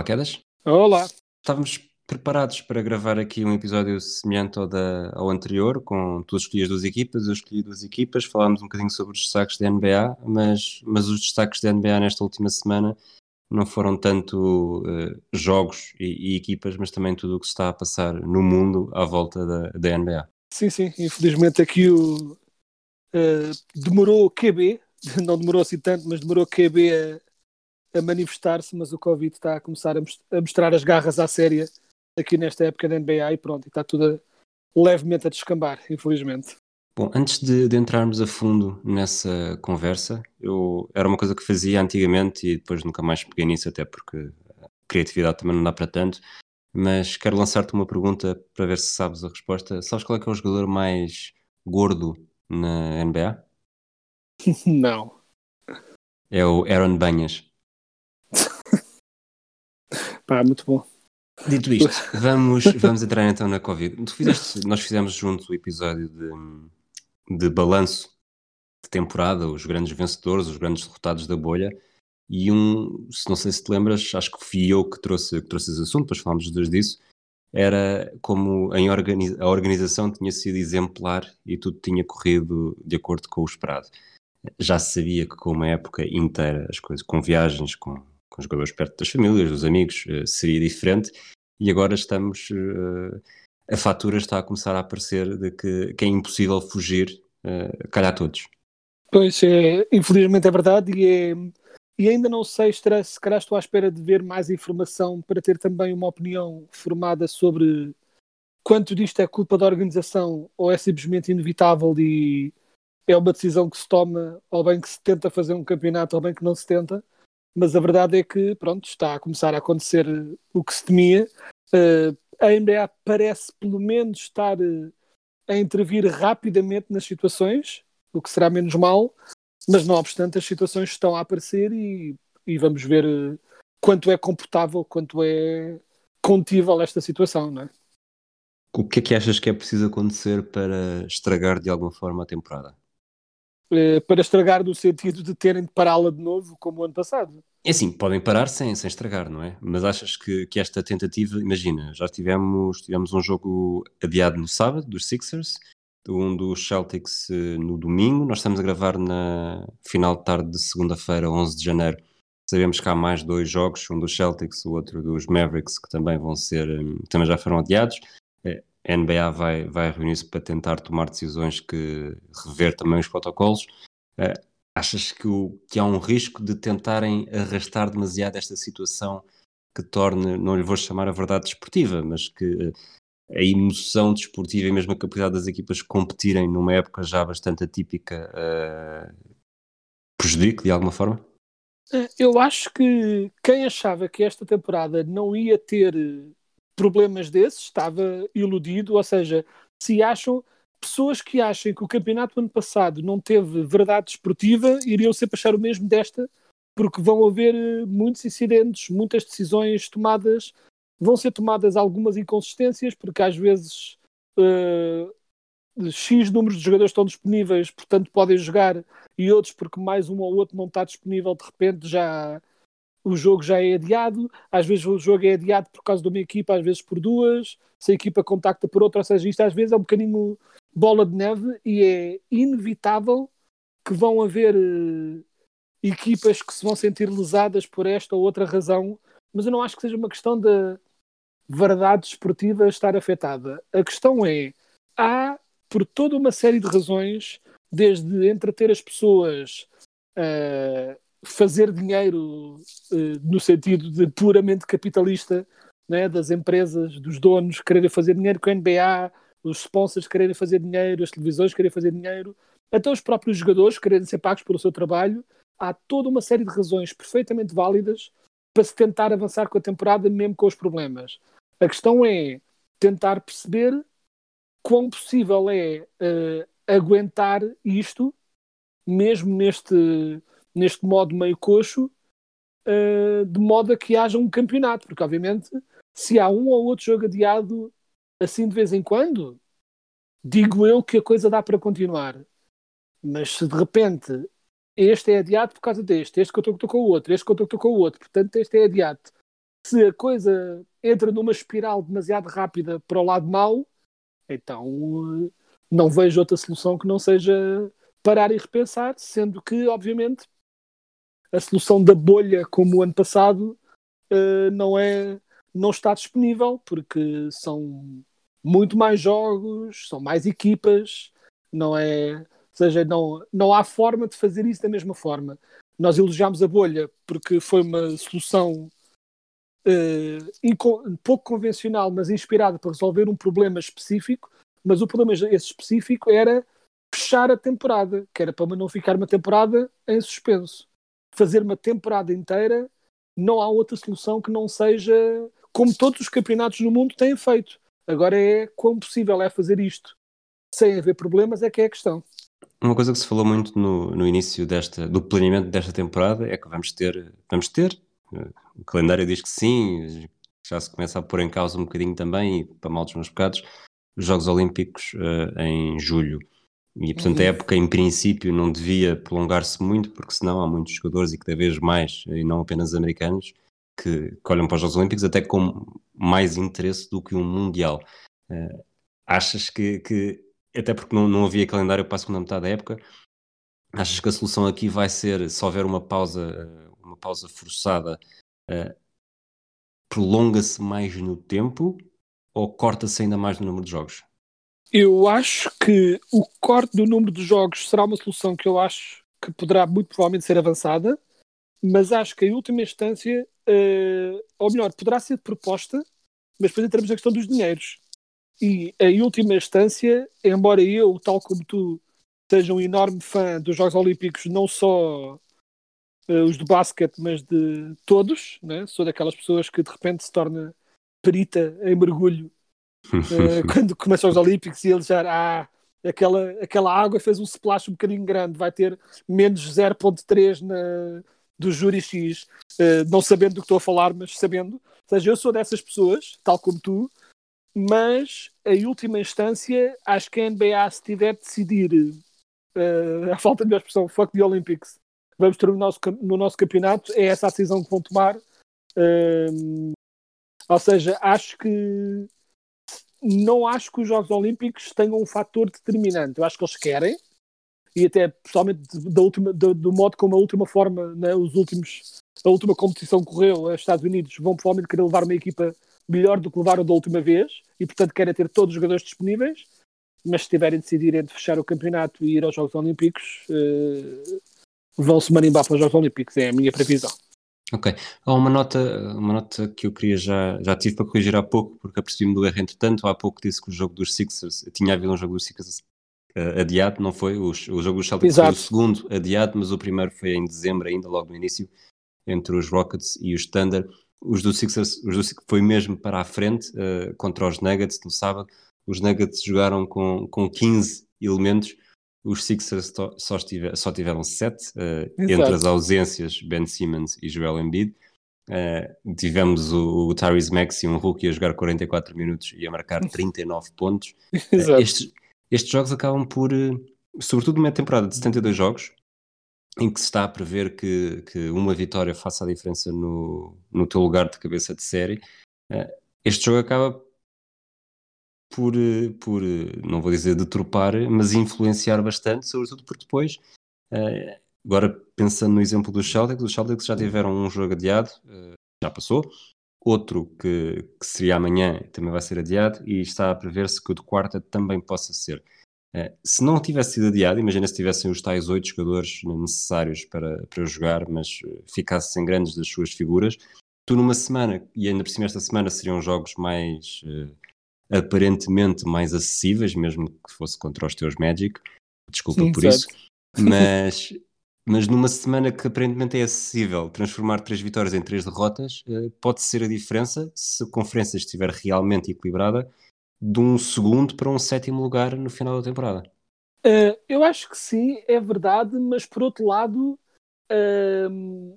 Olá, Quedas. Olá. Estávamos preparados para gravar aqui um episódio semelhante ao, da, ao anterior, com tu escolhias duas equipas, eu escolhi duas equipas, falámos um bocadinho sobre os destaques da NBA, mas, mas os destaques da NBA nesta última semana não foram tanto eh, jogos e, e equipas, mas também tudo o que se está a passar no mundo à volta da, da NBA. Sim, sim. Infelizmente aqui o eh, demorou o QB, não demorou assim tanto, mas demorou o QB a, manifestar-se, mas o Covid está a começar a, mos- a mostrar as garras à séria aqui nesta época da NBA e pronto, está tudo a- levemente a descambar, infelizmente. Bom, antes de, de entrarmos a fundo nessa conversa, eu era uma coisa que fazia antigamente e depois nunca mais peguei nisso, até porque a criatividade também não dá para tanto. Mas quero lançar-te uma pergunta para ver se sabes a resposta. Sabes qual é que é o jogador mais gordo na NBA? Não. É o Aaron Banhas. Pá, muito bom. Dito isto, vamos, vamos entrar então na Covid. Fizeste, nós fizemos juntos o episódio de, de balanço de temporada, os grandes vencedores, os grandes derrotados da bolha. E um, se não sei se te lembras, acho que fui eu que trouxe, que trouxe esse assunto, depois falámos os dois disso. Era como em organi- a organização tinha sido exemplar e tudo tinha corrido de acordo com o esperado. Já se sabia que com uma época inteira, as coisas, com viagens, com, com os jogadores perto das famílias, dos amigos, eh, seria diferente. E agora estamos. eh, a fatura está a começar a aparecer de que, que é impossível fugir, uh, calhar todos. Pois, é, infelizmente é verdade e, é, e ainda não sei, se calhar estou à espera de ver mais informação para ter também uma opinião formada sobre quanto disto é culpa da organização ou é simplesmente inevitável e é uma decisão que se toma, ou bem que se tenta fazer um campeonato, ou bem que não se tenta. Mas a verdade é que, pronto, está a começar a acontecer o que se temia. Eh, a NBA parece, pelo menos, estar eh, a intervir rapidamente nas situações, o que será menos mal, mas não obstante, as situações estão a aparecer e, e vamos ver eh, quanto é comportável, quanto é contível esta situação, não é? O que é que achas que é preciso acontecer para estragar de alguma forma a temporada? Eh, Para estragar no sentido de terem de pará-la de novo, como o ano passado. É assim, podem parar sem, sem estragar, não é? Mas achas que, que esta tentativa, imagina, já tivemos, tivemos um jogo adiado no sábado, dos Sixers, um dos Celtics eh, no domingo, nós estamos a gravar na final de tarde de segunda-feira, 11 de janeiro. Sabemos que há mais dois jogos, um dos Celtics, o outro dos Mavericks, que também vão ser, eh, também já foram adiados. A NBA vai, vai reunir-se para tentar tomar decisões que rever também os protocolos. Eh, Achas que, o- que há um risco de tentarem arrastar demasiado esta situação que torne, não lhe vou chamar a verdade desportiva, mas que eh, a emoção desportiva e mesmo a capacidade das equipas competirem numa época já bastante atípica eh, prejudique de alguma forma? Eu acho que quem achava que esta temporada não ia ter problemas desses estava iludido, ou seja, se acham pessoas que achem que o campeonato do ano passado não teve verdade desportiva iriam sempre achar o mesmo desta, porque vão haver eh, muitos incidentes, muitas decisões tomadas, vão ser tomadas algumas inconsistências, porque às vezes eh, X números de jogadores estão disponíveis, portanto podem jogar, e outros porque mais um ou outro não está disponível, de repente já o jogo já é adiado, às vezes o jogo é adiado por causa de uma equipa, às vezes por duas, se a equipa contacta por outra, ou seja, isto às vezes é um bocadinho bola de neve e é inevitável que vão haver eh, equipas que se vão sentir lesadas por esta ou outra razão, mas eu não acho que seja uma questão da verdade esportiva estar afetada. A questão é, há por toda uma série de razões, desde entreter as pessoas, eh, fazer dinheiro eh, no sentido de puramente capitalista, né, das empresas, dos donos quererem fazer dinheiro com a NBA, os sponsors quererem fazer dinheiro, as televisões quererem fazer dinheiro, até os próprios jogadores quererem ser pagos pelo seu trabalho. Há toda uma série de razões perfeitamente válidas para se tentar avançar com a temporada, mesmo com os problemas. A questão é tentar perceber quão possível é uh, aguentar isto, mesmo neste, neste modo meio coxo, uh, de modo a que haja um campeonato, porque obviamente se há um ou outro jogo adiado assim de vez em quando, digo eu que a coisa dá para continuar. Mas se de repente este é adiado por causa deste, este contactou com o outro, este contactou com o outro, portanto este é adiado. Se a coisa entra numa espiral demasiado rápida para o lado mau, então eh, não vejo outra solução que não seja parar e repensar, sendo que, obviamente, a solução da bolha, como o ano passado, uh, não é não está disponível porque são muito mais jogos, são mais equipas, não é, ou seja, não, não há forma de fazer isso da mesma forma. Nós elogiámos a bolha porque foi uma solução uh, pouco convencional, mas inspirada para resolver um problema específico, mas o problema esse específico era fechar a temporada, que era para não ficar uma temporada em suspenso. Fazer uma temporada inteira, não há outra solução que não seja como todos os campeonatos no mundo têm feito. Agora é quão possível é fazer isto sem haver problemas, é que é a questão. Uma coisa que se falou muito no, no início desta, do planeamento desta temporada é que vamos ter, vamos ter, eh, o calendário diz que sim, já se começa a pôr em causa um bocadinho também, e para mal dos meus pecados, os Jogos Olímpicos uh, em julho. E, portanto, uhum. a época, em princípio, não devia prolongar-se muito, porque senão há muitos jogadores e cada vez mais, e não apenas americanos, que, que olham para os Jogos Olímpicos até com mais interesse do que um Mundial. Uh, achas que, que, até porque não, não havia calendário para a segunda metade da época, achas que a solução aqui vai ser, se houver uma pausa, uma pausa forçada, uh, prolonga-se mais no tempo ou corta-se ainda mais no número de jogos? Eu acho que o corte do número de jogos será uma solução que eu acho que poderá muito provavelmente ser avançada, mas acho que em última instância, uh, ou melhor, poderá ser proposta, mas depois entramos na questão dos dinheiros. E em última instância, embora eu, tal como tu, seja um enorme fã dos Jogos Olímpicos, não só uh, os de basquete, mas de todos, né? sou daquelas pessoas que de repente se torna perita em mergulho quando começam os Olímpicos e eles já ah, aquela, aquela água fez um splash um bocadinho grande, vai ter menos 0.3 na, do júri X, uh, não sabendo do que estou a falar, mas sabendo. Ou seja, eu sou dessas pessoas, tal como tu, mas em última instância, acho que a NBA, se tiver de decidir, uh, a falta de minha expressão, fuck the Olympics, vamos ter no nosso, no nosso campeonato, é essa a decisão que vão tomar. Uh, ou seja, acho que não acho que os Jogos Olímpicos tenham um fator determinante. Eu acho que eles querem, e até pessoalmente da última, do, do modo como a última forma, né, os últimos, a última competição correu aos Estados Unidos, vão provavelmente querer levar uma equipa melhor do que levaram da última vez e portanto querem ter todos os jogadores disponíveis. Mas se tiverem de decidir entre fechar o campeonato e ir aos Jogos Olímpicos, uh, vão-se marimbar para os Jogos Olímpicos, é a minha previsão. Ok. Há uma nota, uma nota que eu queria já, já tive para corrigir há pouco, porque apercebi-me do erro entretanto. Há pouco disse que o jogo dos Sixers, tinha havido um jogo dos Sixers uh, adiado, não foi? O, o jogo dos Celtics Exato. foi o segundo adiado, mas o primeiro foi em dezembro ainda, logo no início, entre os Rockets e os Thunder. Os do Sixers, os do Sixers foi mesmo para a frente, uh, contra os Nuggets no sábado. Os Nuggets jogaram com, com 15 elementos, os Sixers só, estiver, só tiveram sete, uh, entre as ausências Ben Simmons e Joel Embiid. Uh, tivemos o, o Tyrese Maxey, um rookie, a jogar 44 minutos e a marcar 39 pontos. Uh, estes, estes jogos acabam por, sobretudo numa temporada de 72 jogos, em que se está a prever que, que uma vitória faça a diferença no, no teu lugar de cabeça de série. este jogo acaba por, eh, por, eh, não vou dizer deturpar, mas influenciar bastante, sobretudo porque depois, uh, agora pensando no exemplo dos Celtics, os Celtics já tiveram um jogo adiado, já passou, outro que, que, seria amanhã também vai ser adiado e está a prever-se que o de quarta também possa ser. Se não tivesse sido adiado, imagina se tivessem os tais oito jogadores necessários para, para jogar, mas ficasse sem grandes das suas figuras, tu numa semana, e ainda por cima esta semana seriam jogos mais aparentemente mais acessíveis, mesmo que fosse contra os teus Magic. Desculpa Sim, por certo. isso. Mas, mas numa semana que aparentemente é acessível, transformar três vitórias em três derrotas eh, pode ser a diferença se a conferência estiver realmente equilibrada de um segundo para um sétimo lugar no final da temporada. Uh, eu acho que sim, é verdade, mas por outro lado, um,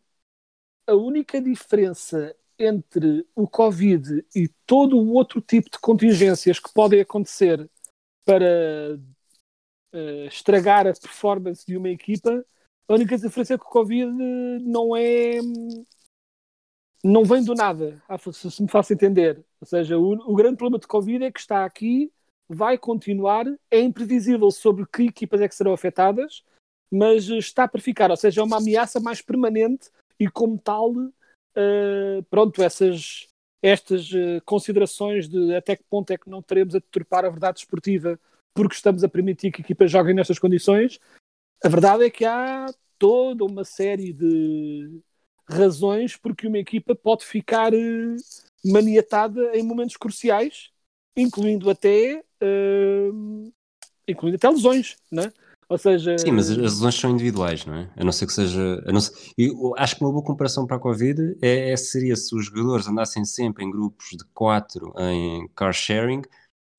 a única diferença entre o Covid e todo o outro tipo de contingências que podem acontecer para uh, estragar a performance de uma equipa, a única diferença é que o Covid não é. não vem do nada, se me faço entender. Ou seja, o, o grande problema de Covid é que está aqui vai continuar, é imprevisível sobre que equipas é que serão afetadas, mas está para ficar, ou seja, é uma ameaça mais permanente e como tal, uh, pronto, essas estas uh, considerações de até que ponto é que não teremos a deturpar a verdade esportiva porque estamos a permitir que equipas joguem nestas condições, a verdade é que há toda uma série de razões porque uma equipa pode ficar uh, maniatada em momentos cruciais, incluindo até incluindo até lesões, né? Ou seja. Sim, mas as lesões são individuais, não é? A não ser que seja. A não ser, eu acho que uma boa comparação para a Covid é, é, seria se os jogadores andassem sempre em grupos de quatro em car sharing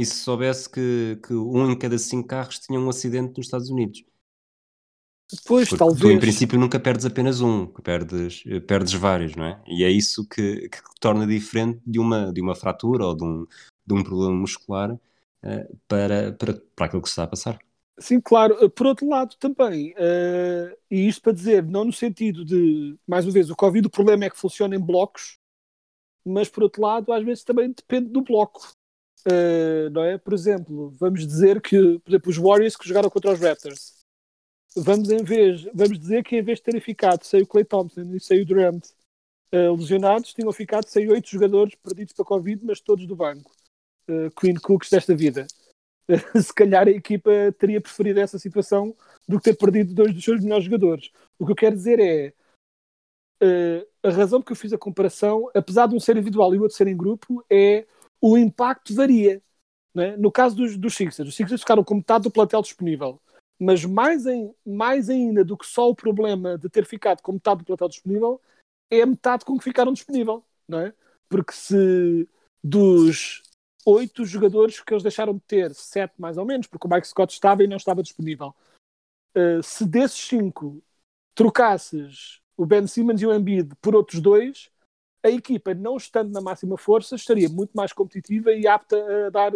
e se soubesse que, que um em cada cinco carros tinha um acidente nos Estados Unidos. Pois, Porque talvez. tu, em princípio, nunca perdes apenas um, perdes, perdes vários, não é? E é isso que, que torna diferente de uma, de uma fratura ou de um, de um problema muscular uh, para, para, para aquilo que se está a passar. Sim, claro. Por outro lado, também, uh, e isto para dizer, não no sentido de, mais uma vez, o Covid, o problema é que funciona em blocos, mas por outro lado, às vezes também depende do bloco. Uh, não é? Por exemplo, vamos dizer que, por exemplo, os Warriors que jogaram contra os Raptors, vamos, em vez, vamos dizer que em vez de terem ficado sem o Clay Thompson e sem o Durant uh, lesionados, tinham ficado sem oito jogadores perdidos para Covid, mas todos do banco. Uh, Queen Cooks desta vida. se calhar a equipa teria preferido essa situação do que ter perdido dois dos seus melhores jogadores. O que eu quero dizer é uh, a razão que eu fiz a comparação, apesar de um ser individual e o outro ser em grupo, é o impacto varia. É? No caso dos, dos Sixers, os Sixers ficaram com metade do plantel disponível, mas mais, em, mais ainda do que só o problema de ter ficado com metade do plantel disponível, é a metade com que ficaram disponível, não é? Porque se dos oito jogadores que eles deixaram de ter, sete mais ou menos, porque o Mike Scott estava e não estava disponível. Uh, se desses cinco trocasses o Ben Simmons e o Embiid por outros dois, a equipa, não estando na máxima força, estaria muito mais competitiva e apta a dar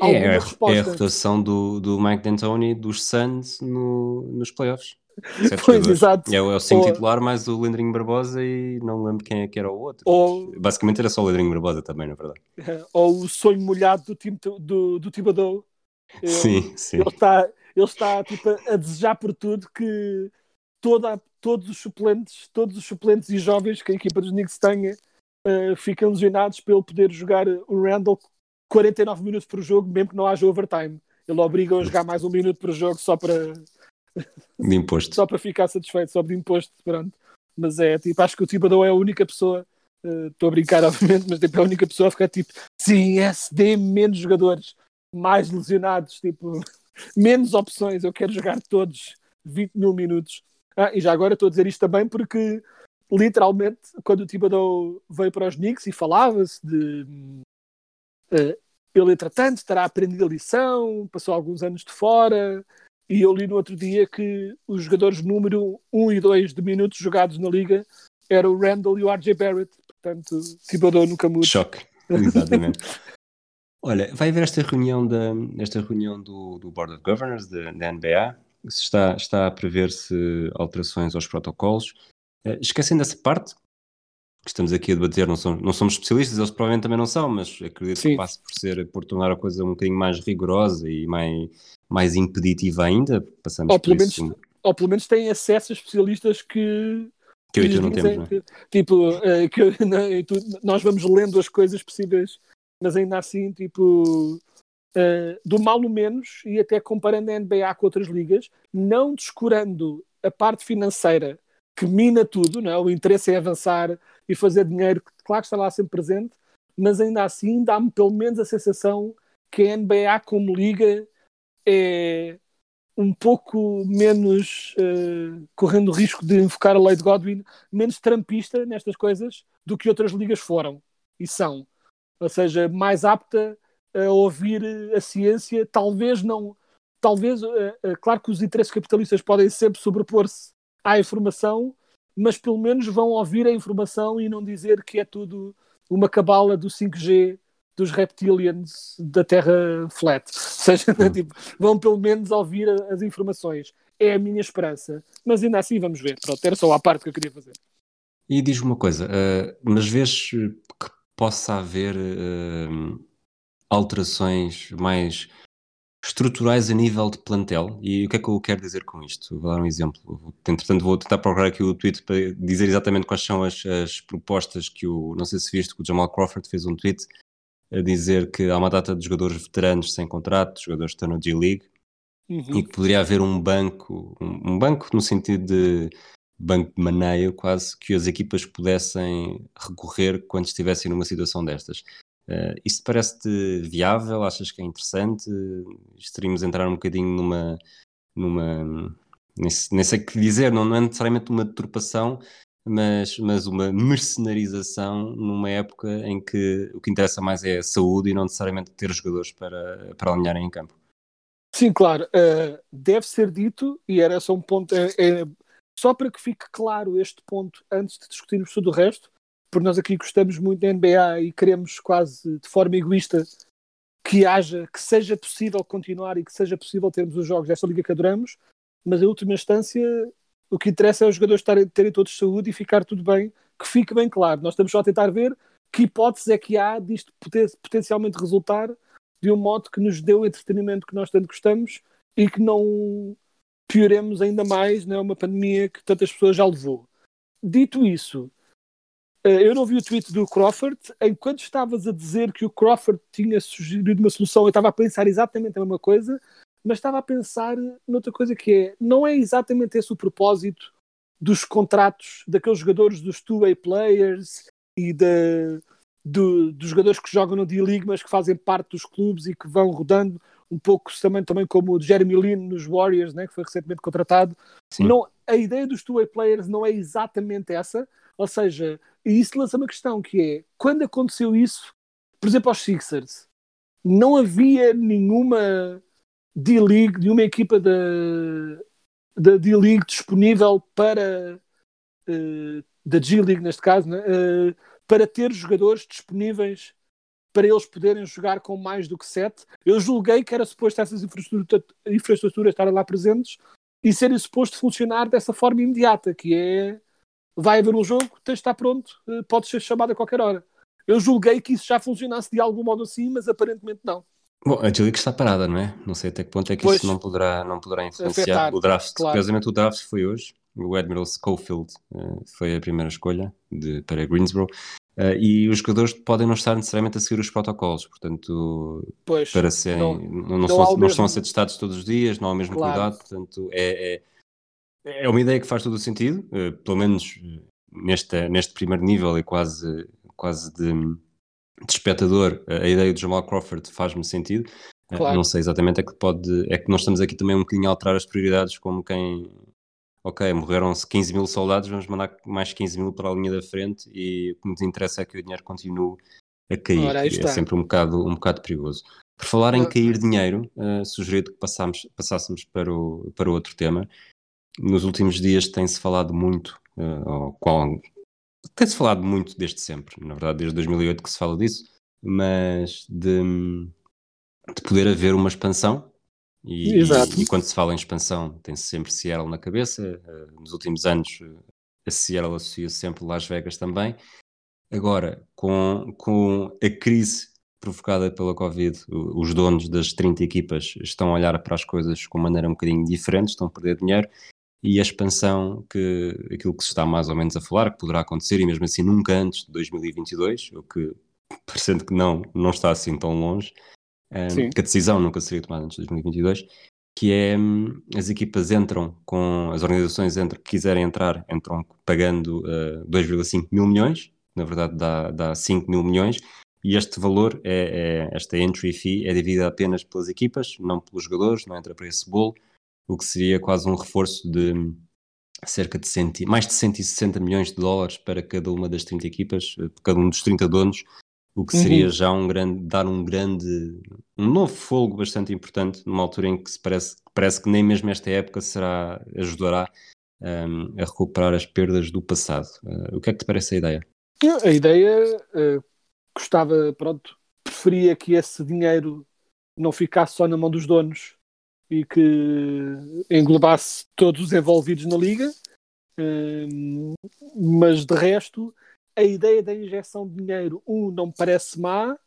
alguma é, resposta. É a rotação do, do Mike D'Antoni dos Suns no, nos playoffs. Pois, exato. É, é o 5 Ou- titular mais o Lendrinho Barbosa e não lembro quem é que era o outro. Ou- Basicamente era só o Lendrinho Barbosa também, na verdade. Ou o sonho molhado do, time, do, do Thibodeau. Ele- Sim, sim. Ele está, ele está tipo, a, desejar por tudo que toda, todos os suplentes, todos os suplentes e jovens que a equipa dos Knicks tenha eh, fiquem lesionados para ele poder jogar o Randall 49 minutos por jogo, mesmo que não haja overtime. Ele obriga a jogar mais um minuto por jogo só para, De imposto. só para ficar satisfeito, só de imposto. Pronto. Mas é tipo, acho que o Thibodeau é a única pessoa. eh, Estou a brincar, obviamente, mas tipo, é a única pessoa a ficar tipo, sim, dê menos jogadores, mais lesionados, tipo, menos opções. Eu quero jogar todos 20 mil minutos. Ah, e já agora estou a dizer isto também porque, literalmente, quando o Thibodeau veio para os Knicks e falava-se de. eh, ele, entretanto, terá aprendido a lição, passou alguns anos de fora, e eu li no outro dia que os jogadores número 1 e 2 de minutos jogados na liga eram o Randall e o RJ Barrett. Portanto, Thibodeau nunca muda. Choque. Exatamente. Olha, vai haver esta reunião, da, esta reunião do, do Board of Governors da, da NBA. Está, está a prever-se alterações aos protocolos. Eh, esquecendo essa parte, que estamos aqui a debater, não somos, não somos especialistas, eles provavelmente também não são, mas acredito Sim. que passe por, ser, por tornar a coisa um bocadinho mais rigorosa e mais, mais impeditiva ainda. Passamos Ou pelo, menos, ou pelo menos têm acesso a especialistas que. Que eu e tu não temos, não é? Tipo, eh, que, não, tu- nós vamos lendo as coisas possíveis, mas ainda assim, tipo, eh, do mal o menos, e até comparando a NBA com outras ligas, não descurando a parte financeira que mina tudo, não é? o interesse é avançar e fazer dinheiro, que claro que está lá sempre presente, mas ainda assim dá-me pelo menos a sensação que a NBA como liga é um pouco menos uh, correndo o risco de invocar a de Godwin, menos trampista nestas coisas do que outras ligas foram e são. Ou seja, mais apta a ouvir a ciência, talvez não. Talvez, uh, uh, claro que os interesses capitalistas podem sempre sobrepor-se à informação, mas pelo menos vão ouvir a informação e não dizer que é tudo uma cabala do 5G dos reptilians da Terra flat. Ou seja, hum. tipo, vão pelo menos ouvir as informações. É a minha esperança. Mas ainda assim vamos ver. Pronto, era só a parte que eu queria fazer. E diz uma coisa, uh, mas vês que possa haver uh, alterações mais estruturais a nível de plantel. E o que é que eu quero dizer com isto? Vou dar um exemplo. Entretanto, vou tentar procurar aqui o tweet para dizer exatamente quais são as, as propostas que o. Não sei se viste que o Jamal Crawford fez um tweet a dizer que há uma data de jogadores veteranos sem contrato, jogadores que estão no G-League, uhum. e que poderia haver um banco, um, um, banco no sentido de banco de maneio quase, que as equipas pudessem recorrer quando estivessem numa situação destas. Uh, isto parece-te viável? Achas que é interessante? Estaríamos a entrar um bocadinho numa. numa nem, nem sei o que dizer, não, não é necessariamente uma deturpação, mas, mas uma mercenarização numa época em que o que interessa mais é a saúde e não necessariamente ter jogadores para, para alinharem em campo. Sim, claro, uh, deve ser dito, e era só um ponto, é, é, só para que fique claro este ponto antes de discutirmos tudo o resto, porque nós aqui gostamos muito da NBA e queremos quase de forma egoísta que haja, que seja possível continuar e que seja possível termos os jogos desta liga que adoramos, mas em última instância o que interessa é os jogadores terem, terem todos saúde e ficar tudo bem, que fique bem claro. Nós estamos só a tentar ver que hipóteses é que há disto poten potencialmente resultar de um modo que nos dê o entretenimento que nós tanto gostamos e que não pioremos ainda mais né, uma pandemia que tantas pessoas já levou. Dito isso, eh, eu não vi o tweet do Crawford. Enquanto estavas a dizer que o Crawford tinha sugerido uma solução, eu estava a pensar exatamente a mesma coisa mas estava a pensar noutra coisa que é, não é exatamente esse o propósito dos contratos daqueles jogadores dos two-way players e de, de, dos jogadores que jogam no D-League, mas que fazem parte dos clubes e que vão rodando um pouco também, também como o Jeremy Lin nos Warriors, né, que foi recentemente contratado. Não, a ideia dos two-way players não é exatamente essa, ou seja, e isso lança uma questão que é, quando aconteceu isso, por exemplo, aos Sixers, não havia nenhuma D-League, de uma equipa da, da D-League disponível para uh, da G-League neste caso, né? uh, para ter jogadores disponíveis para eles poderem jogar com mais do que sete. Eu julguei que era suposto essas infraestruturas, infraestruturas estarem lá presentes e serem suposto funcionar dessa forma imediata, que é vai haver um jogo, tens de estar pronto, uh, pode ser chamado a qualquer hora. Eu julguei que isso já funcionasse de algum modo assim, mas aparentemente não. Bom, a G-League está parada, não é? Não sei até que ponto é que pois, isso não poderá, não poderá influenciar. Afetar, o draft, claro. curiosamente, o draft foi hoje. O Admiral Schofield uh, foi a primeira escolha de, para Greensboro. Uh, e os jogadores podem não estar necessariamente a seguir os protocolos, portanto, pois, para serem, não, não, não, são, não estão a ser testados todos os dias, não há o mesmo claro. cuidado, portanto, é, é, é, uma ideia que faz todo o sentido, uh, pelo menos neste, neste primeiro nível é quase, quase de de espectador, a ideia do Jamal Crawford faz-me sentido. Eh, claro. Não sei exatamente, é que pode. É que nós estamos aqui também um bocadinho a alterar as prioridades, como quem. Ok, morreram-se 15 mil soldados, vamos mandar mais 15 mil para a linha da frente e o que nos interessa é que o dinheiro continue a cair. Ora, é sempre um bocado, um bocado perigoso. Por falar em cair dinheiro, uh, sugerido que passássemos, passássemos para, o, para outro tema. Nos últimos dias tem-se falado muito, uh, qual, tem-se falado muito desde sempre, na verdade, desde 2008 que se fala disso, mas de, de poder haver uma expansão. E, Exato. E, e, quando se fala em expansão, tem-se sempre Seattle na cabeça. Uh, nos últimos anos, a Seattle associa -se sempre Las Vegas também. Agora, com, com a crise provocada pela Covid, os donos das 30 equipas estão a olhar para as coisas com maneira um bocadinho diferente, estão a perder dinheiro e a expansão que aquilo que se está mais ou menos a falar, que poderá acontecer, e mesmo assim nunca antes de 2022, o que parecendo que não, não está assim tão longe, um, que a decisão nunca seria tomada antes de 2022, que é um, as equipas entram com, as organizações entram, que quiserem entrar, entram pagando uh, 2,5 mil milhões, na verdade dá, dá 5 mil milhões, e este valor, é, é, esta entry fee, é dividida apenas pelas equipas, não pelos jogadores, não entra para esse bolo, o que seria quase um reforço de cerca de cento, mais de 160 milhões de dólares para cada uma das 30 equipas, eh, cada um dos 30 donos, o que seria Uhum. já um grande, dar um grande, um novo fogo bastante importante, numa altura em que se parece, parece que nem mesmo esta época será, ajudará um, a recuperar as perdas do passado. Uh, o que é que te parece a ideia? A ideia eh, gostava, pronto, preferia que esse dinheiro não ficasse só na mão dos donos e que englobasse todos os envolvidos na liga, Hum, mas de resto, a ideia da injeção de dinheiro, um, não me parece má,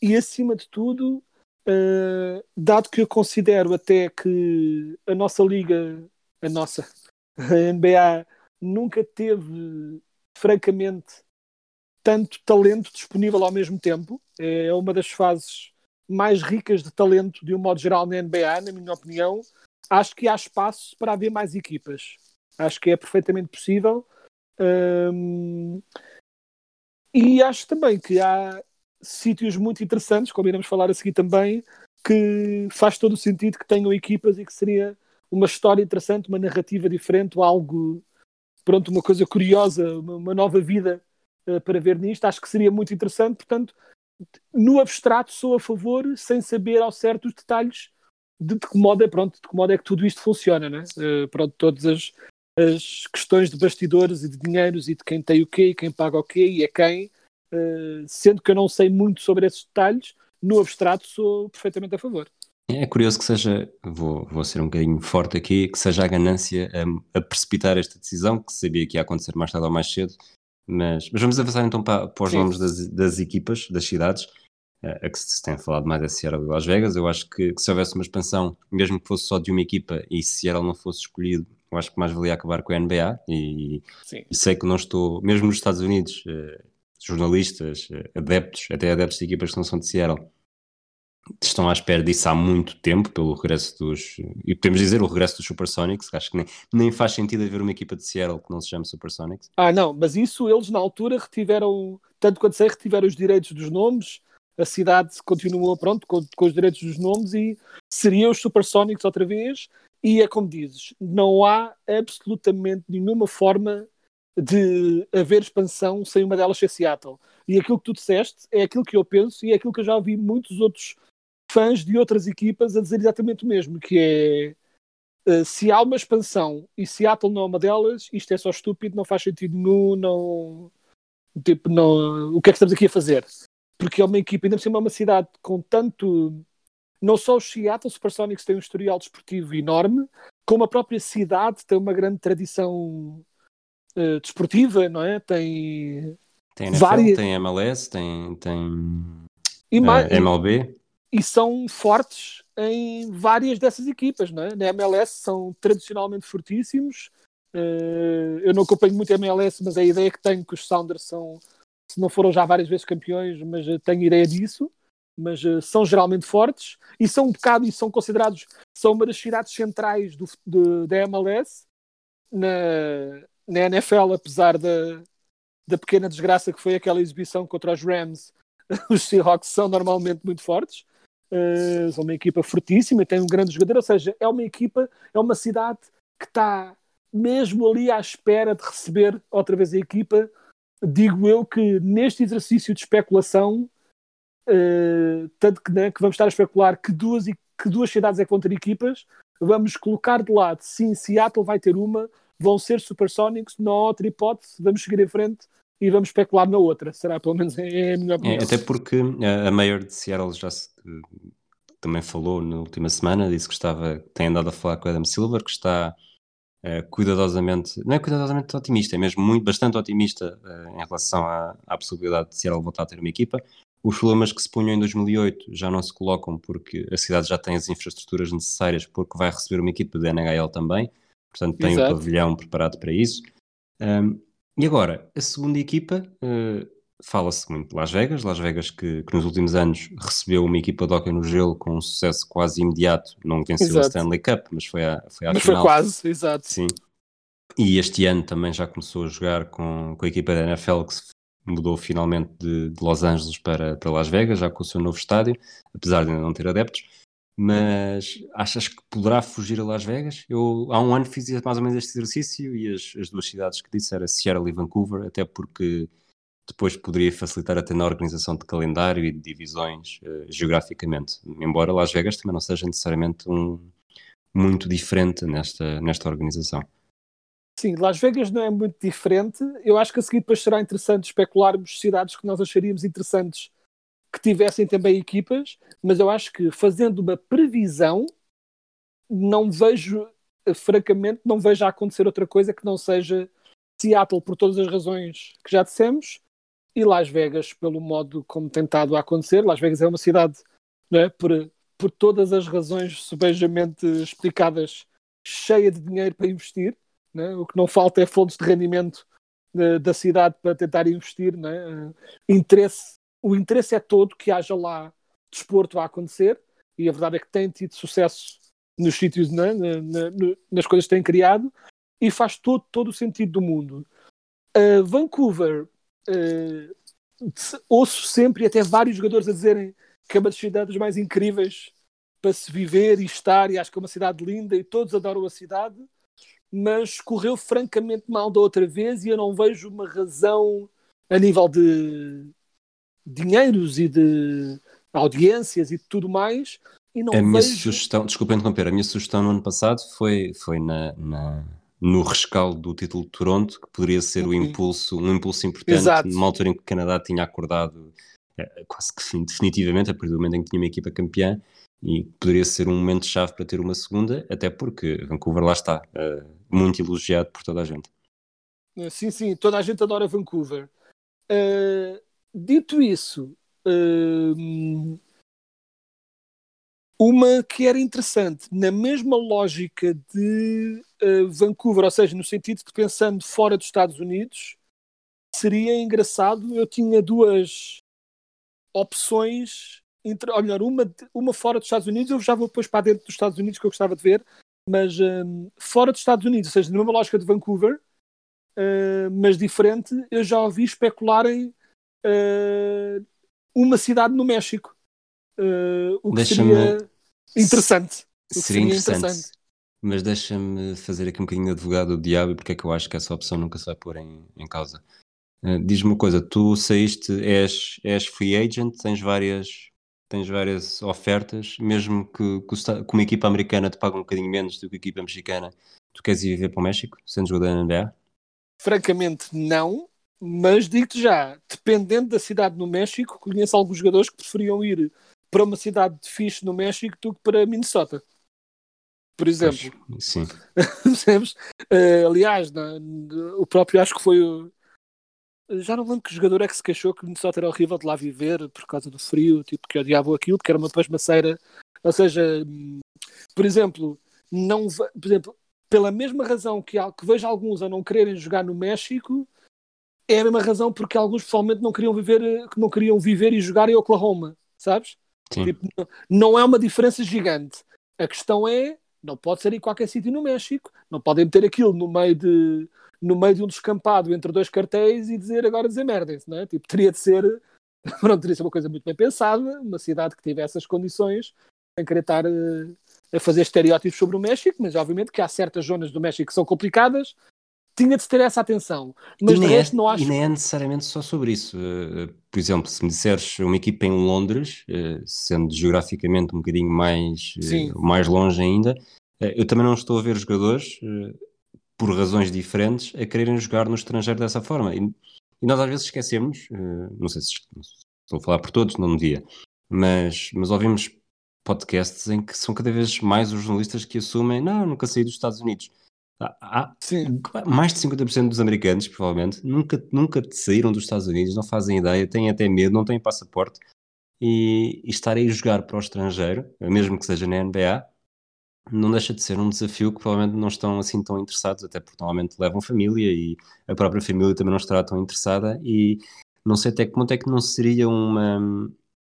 e acima de tudo, eh, dado que eu considero até que a nossa liga, a nossa, a NBA, nunca teve, francamente, tanto talento disponível ao mesmo tempo. É uma das fases mais ricas de talento, de um modo geral, na NBA, na minha opinião. Acho que há espaço para haver mais equipas. Acho que é perfeitamente possível. E acho também que há sítios muito interessantes, como iremos falar a seguir também, que faz todo o sentido que tenham equipas e que seria uma história interessante, uma narrativa diferente, algo, pronto, uma coisa curiosa, uma, uma nova vida uh, para ver nisto. Acho que seria muito interessante, portanto, no abstrato sou a favor, sem saber ao certo os detalhes de, de que modo é, pronto, de que modo é que tudo isto funciona, né? Uh, pronto, todas as, as questões de bastidores e de dinheiros e de quem tem o quê e quem paga o quê e é quem, uh, sendo que eu não sei muito sobre esses detalhes, no abstrato sou perfeitamente a favor. É curioso que seja, vou, vou ser um bocadinho forte aqui, que seja a ganância a, a, precipitar esta decisão, que sabia que ia acontecer mais tarde ou mais cedo, mas, mas vamos avançar então para, para os Sim. nomes das, das, equipas, das cidades, a que se tem falado mais é Seattle e Las Vegas. Eu acho que, que, se houvesse uma expansão, mesmo que fosse só de uma equipa e se Seattle não fosse escolhido, eu acho que mais valia acabar com a NBA. E, e sei que não estou, mesmo nos Estados Unidos, eh, jornalistas, eh, adeptos, até adeptos de equipas que não são de Seattle, estão à espera disso há muito tempo, pelo regresso dos. E podemos dizer o regresso dos Supersonics, que acho que nem, nem faz sentido haver uma equipa de Seattle que não se chame Supersonics. Ah, não, mas isso eles na altura retiveram, tanto quanto sei, retiveram os direitos dos nomes. A cidade continuou pronto com, com os direitos dos nomes e seria os Supersonics outra vez. E é como dizes, não há absolutamente nenhuma forma de haver expansão sem uma delas ser Seattle. E aquilo que tu disseste é aquilo que eu penso e é aquilo que eu já ouvi muitos outros fãs de outras equipas a dizer exatamente o mesmo, que é uh, se há uma expansão e Seattle não é uma delas, isto é só estúpido, não faz sentido nenhum, não, tipo, não, o que é que estamos aqui a fazer? Porque é uma equipa, ainda por cima é uma cidade com tanto, não só os Seattle Supersonics têm um historial desportivo enorme, como a própria cidade tem uma grande tradição uh, desportiva, não é? Tem, tem NFL, várias... tem MLS, tem, tem e mais, uh, MLB e são fortes em várias dessas equipas, não é? Na MLS são tradicionalmente fortíssimos. Uh, eu não acompanho muito a MLS, mas a ideia que tenho que os Sounders são, se não foram já várias vezes campeões, mas tenho ideia disso. Mas uh, são geralmente fortes e são um bocado e são considerados, são uma das cidades centrais do, do, da MLS na, na NFL, apesar da, da pequena desgraça que foi aquela exibição contra os Rams. Os Seahawks são normalmente muito fortes. Uh, são uma equipa fortíssima, tem um grande jogador, ou seja, é uma equipa, é uma cidade que está mesmo ali à espera de receber outra vez a equipa. Digo eu que neste exercício de especulação, uh, tanto que, né, que vamos estar a especular que duas, que duas cidades é ter equipas, vamos colocar de lado, sim, Seattle vai ter uma, vão ser Supersonics, não há outra hipótese, vamos seguir em frente e vamos especular na outra. Será, pelo menos, é a minha opinião. É, até porque a, Mayor de Seattle já se, também falou na última semana, disse que estava, tem andado a falar com Adam Silver, que está uh, cuidadosamente, não é cuidadosamente otimista, é mesmo muito, bastante otimista uh, em relação à, à, possibilidade de Seattle voltar a ter uma equipa. Os problemas que se punham em 2008 já não se colocam porque a cidade já tem as infraestruturas necessárias porque vai receber uma equipa da NHL também, portanto tem Exato. o pavilhão preparado para isso. Um, e agora, a segunda equipa, uh, fala-se muito de Las Vegas, Las Vegas que, que, nos últimos anos recebeu uma equipa de hockey no gelo com um sucesso quase imediato, não venceu exato. a Stanley Cup, mas foi à, foi à mas final. foi quase, exato. Sim. E este ano também já começou a jogar com, com a equipa da NFL, que se mudou finalmente de, de Los Angeles para, para Las Vegas, já com o seu novo estádio, apesar de ainda não ter adeptos. Mas achas que poderá fugir a Las Vegas? Eu há um ano fiz mais ou menos este exercício e as, as duas cidades que disse era Seattle e Vancouver, até porque depois poderia facilitar até na organização de calendário e de divisões uh, geograficamente. Embora Las Vegas também não seja necessariamente um muito diferente nesta, nesta organização. Sim, Las Vegas não é muito diferente. Eu acho que a seguir depois será interessante especularmos cidades que nós acharíamos interessantes que tivessem também equipas, mas eu acho que fazendo uma previsão, não vejo, francamente, não vejo a acontecer outra coisa que não seja Seattle por todas as razões que já dissemos e Las Vegas pelo modo como tem estado a acontecer. Las Vegas é uma cidade, não é, por, por todas as razões subejamente explicadas, cheia de dinheiro para investir. É? O que não falta é fontes de rendimento de, da cidade para tentar investir. É? Interesse o interesse é todo que haja lá desporto a acontecer e a verdade é que tem tido sucesso nos sítios, né, na, na, nas coisas que tem criado e faz todo, todo o sentido do mundo. Uh, Vancouver, uh, ouço sempre e até vários jogadores a dizerem que é uma das cidades mais incríveis para se viver e estar, e acho que é uma cidade linda e todos adoram a cidade, mas correu francamente mal da outra vez e eu não vejo uma razão a nível de dinheiros e de audiências e tudo mais. E não a minha vejo... sugestão, desculpa interromper, a minha sugestão no ano passado foi, foi na, na no rescaldo do título de Toronto, que poderia ser o impulso, um impulso importante, Exato. numa altura em que o Canadá tinha acordado é, quase que definitivamente, a partir do momento em que tinha uma equipa campeã, e poderia ser um momento-chave para ter uma segunda, até porque Vancouver lá está, é, muito elogiado por toda a gente. Sim, sim, toda a gente adora Vancouver. Uh, Dito isso, uma que era interessante, na mesma lógica de uh, Vancouver, ou seja, no sentido de pensando fora dos Estados Unidos, seria engraçado. Eu tinha duas opções, entre, ou melhor, uma, uma fora dos Estados Unidos, eu já vou depois para dentro dos Estados Unidos que eu gostava de ver, mas um, fora dos Estados Unidos, ou seja, na mesma lógica de Vancouver, uh, mas diferente, eu já ouvi especularem uh, uma cidade no México. Uh, o que seria interessante. Seria, seria interessante. interessante. Mas deixa-me fazer aqui um bocadinho de advogado do diabo, porque é que eu acho que essa opção nunca se vai pôr em, em causa. Uh, Diz-me uma coisa, tu saíste, és, és free agent, tens várias, tens várias ofertas, mesmo que, que, que uma equipa americana te pague um bocadinho menos do que a equipa mexicana, tu queres ir viver para o México, sendo jogador da NBA? Francamente, não. Mas digo-te já, dependendo da cidade no México, conheço alguns jogadores que preferiam ir para uma cidade de fixe no México do que para Minnesota. Por exemplo. Sim. uh, aliás, na, o próprio acho que foi o. Já não lembro que jogador é que se queixou que Minnesota era horrível de lá viver por causa do frio, tipo, que odiava aquilo, porque era uma pasmaceira. Ou seja, por exemplo, não, por exemplo, pela mesma razão que, que vejo alguns a não quererem jogar no México, é a mesma razão porque alguns pessoalmente não queriam viver, não queriam viver e jogar em Oklahoma, sabes? Tipo, não é uma diferença gigante. A questão é, não pode ser em qualquer sítio no México, não podem meter aquilo no meio de no meio de um descampado entre dois cartéis e dizer agora dizer merda, não é? Tipo, teria de ser, pronto, teria de ser uma coisa muito bem pensada, uma cidade que tivesse as condições em querer estar uh, a fazer estereótipos sobre o México, mas obviamente que há certas zonas do México que são complicadas, tinha de se ter essa atenção. Mas de resto é, não acho. E nem é necessariamente só sobre isso. Uh, por exemplo, se me disseres uma equipa em Londres, uh, sendo geograficamente um bocadinho mais, uh, mais longe ainda, eu também não estou a ver jogadores, por razões diferentes, a quererem jogar no estrangeiro dessa forma. E, e nós às vezes esquecemos, não sei se estou a falar por todos, não me dia, mas, mas ouvimos podcasts em que são cada vez mais os jornalistas que assumem, não, nunca saí dos Estados Unidos Há, mais de 50% dos americanos, provavelmente, nunca, nunca saíram dos Estados Unidos, não fazem ideia, têm até medo, não têm passaporte. E, e estar aí a jogar para o estrangeiro, mesmo que seja na NBA, não deixa de ser um desafio que provavelmente não estão assim tão interessados, até porque normalmente levam família e a própria família também não estará tão interessada. E não sei até que ponto é que não seria uma,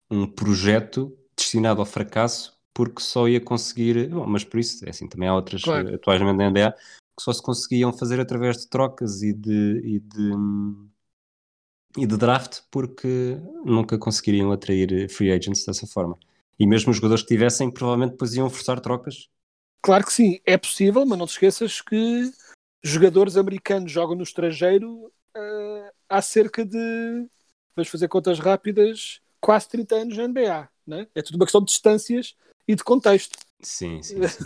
um projeto destinado ao fracasso porque só ia conseguir, bom, mas por isso, é assim, também há outras claro. atualmente na NBA que só se conseguiam fazer através de trocas e de, e de e de draft porque nunca conseguiriam atrair free agents dessa forma. E mesmo os jogadores que tivessem, provavelmente depois iam forçar trocas. Claro que sim, é possível, mas não te esqueças que jogadores americanos jogam no estrangeiro uh, há cerca de, vamos fazer contas rápidas, quase 30 anos na NBA. Né? É tudo uma questão de distâncias e de contexto. Sim, sim. sim.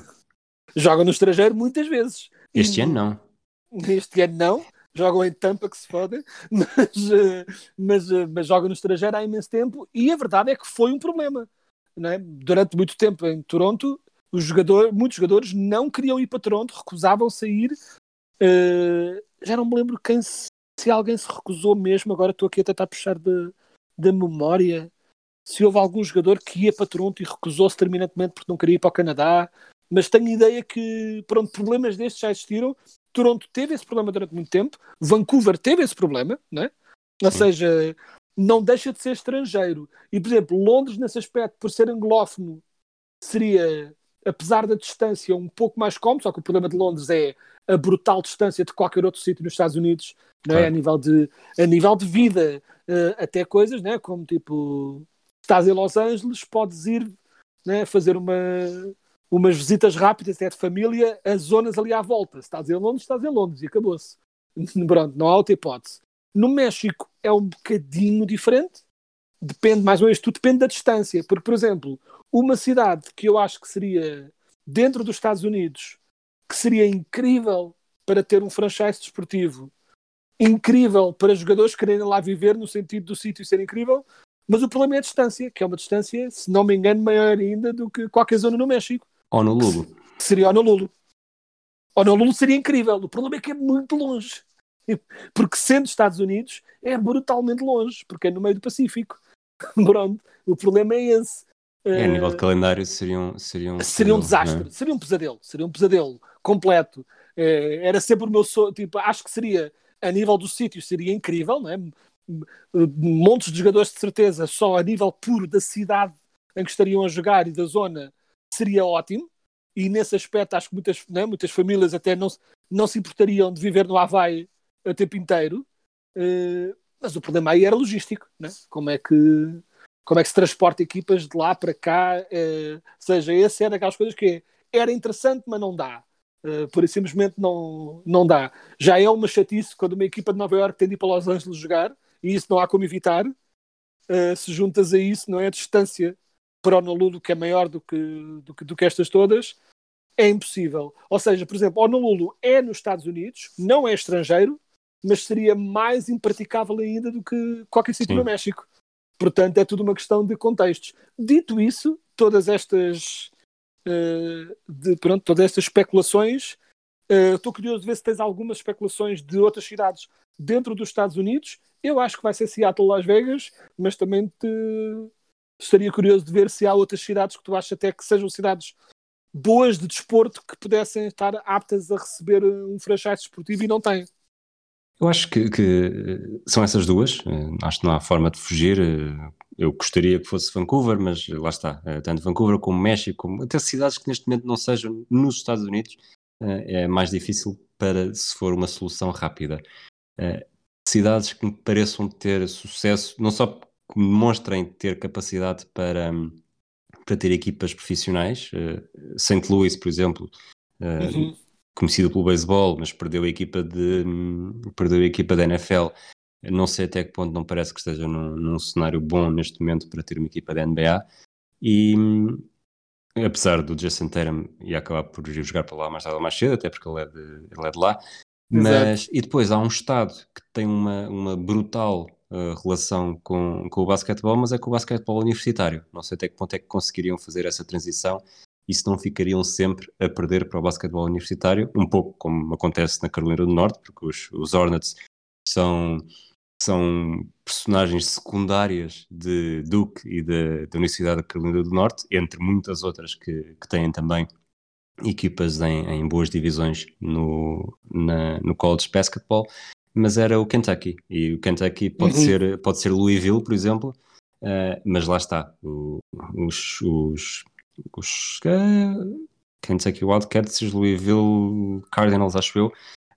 jogam no estrangeiro muitas vezes. Este e, ano não. Este ano não. Jogam em Tampa que se fodem, mas, eh, mas, eh, mas jogam no estrangeiro há imenso tempo e a verdade é que foi um problema. Né? Durante muito tempo em Toronto, os jogadores, muitos jogadores não queriam ir para Toronto, recusavam sair. Uh, já não me lembro quem se, se, alguém se recusou mesmo. Agora estou aqui a tentar puxar da memória se houve algum jogador que ia para Toronto e recusou-se terminantemente porque não queria ir para o Canadá. Mas tenho ideia que pronto, problemas destes já existiram. Toronto teve esse problema durante muito tempo. Vancouver teve esse problema, né? ou seja, não deixa de ser estrangeiro. E, por exemplo, Londres, nesse aspecto, por ser anglófono, seria apesar da distância, um pouco mais cómodo, só que o problema de Londres é a brutal distância de qualquer outro sítio nos Estados Unidos, não é? A nível de, a nível de vida, uh, até coisas, né? como tipo, estás em Los Angeles, podes ir né, fazer uma, umas visitas rápidas até de família a zonas ali à volta. Se estás em Londres, estás em Londres e acabou-se. Pronto, não há outra hipótese. No México é um bocadinho diferente, depende mais ou menos, tudo depende da distância, porque, por exemplo, uma cidade que eu acho que seria dentro dos Estados Unidos, que seria incrível para ter um franchise desportivo, incrível para jogadores quererem lá viver no sentido do sítio ser incrível, mas o problema é a distância, que é uma distância, se não me engano, maior ainda do que qualquer zona no México. Honolulu. Que seria Honolulu. Honolulu seria incrível. O problema é que é muito longe. Porque sendo Estados Unidos, é brutalmente longe, porque é no meio do Pacífico. Pronto, o problema é esse. É, a nível de eh, calendário seria um, seria um, seria um desastre, é? seria um pesadelo, seria um pesadelo completo. É, era sempre o meu sonho, tipo, acho que seria, a nível do sítio, seria incrível, não é? Montes de jogadores de certeza, só a nível puro da cidade em que estariam a jogar e da zona, seria ótimo. E nesse aspecto, acho que muitas, né, muitas famílias até não, não se importariam de viver no Havaí o tempo inteiro. Uh, mas o problema aí era logístico, né? como é que como é que se transporta equipas de lá para cá, uh, seja, esse era aquelas coisas que era interessante, mas não dá. Uh, por simplesmente não, não dá. Já é uma chatice quando uma equipa de Nova York tem de ir para Los Angeles jogar, e isso não há como evitar. Uh, se juntas a isso, não é? A distância para o Honolulu, que é maior do que, do que, do que estas todas, é impossível. Ou seja, por exemplo, Honolulu é nos Estados Unidos, não é estrangeiro, mas seria mais impraticável ainda do que qualquer sítio no México. Portanto, é tudo uma questão de contextos. Dito isso, todas estas, uh, de, pronto, todas estas especulações, estou curioso de ver se tens algumas especulações de outras cidades dentro dos Estados Unidos. Eu acho que vai ser Seattle, Las Vegas, mas também te... estaria curioso de ver se há outras cidades que tu achas até que sejam cidades boas de desporto que pudessem estar aptas a receber um franchise esportivo e não têm. Eu acho que, que, são essas duas. Eh, acho que não há forma de fugir. Eh, eu gostaria que fosse Vancouver, mas lá está. Eh, tanto Vancouver como México, como até cidades que neste momento não sejam nos Estados Unidos, é mais difícil para se for uma solução rápida. Cidades que me pareçam ter sucesso, não só que demonstrem ter capacidade para, para ter equipas profissionais. St. Louis, por exemplo, uhum conhecido pelo beisebol, mas perdeu a equipa de perdeu a equipa da NFL. Não sei até que ponto não parece que esteja num, num cenário bom neste momento para ter uma equipa da NBA. E apesar do Jason Tatum ia acabar por jogar para lá mais tarde ou mais cedo, até porque ele é de, ele é de lá. Mas, e depois há um Estado que tem uma, uma brutal uh, relação com, com o basquetebol, mas é com o basquetebol universitário. Não sei até que ponto é que conseguiriam fazer essa transição e se não ficariam sempre a perder para o basquetebol universitário, um pouco como acontece na Carolina do Norte, porque os, os Hornets são, são personagens secundárias de Duke e da, da Universidade da Carolina do Norte, entre muitas outras que, que têm também equipas em, em boas divisões no, na, no college basketball, mas era o Kentucky, e o Kentucky pode, uhum. ser, pode ser Louisville, por exemplo, uh, mas lá está, o, os, os os uh, Kentucky Wildcats, Louisville Cardinals, acho eu,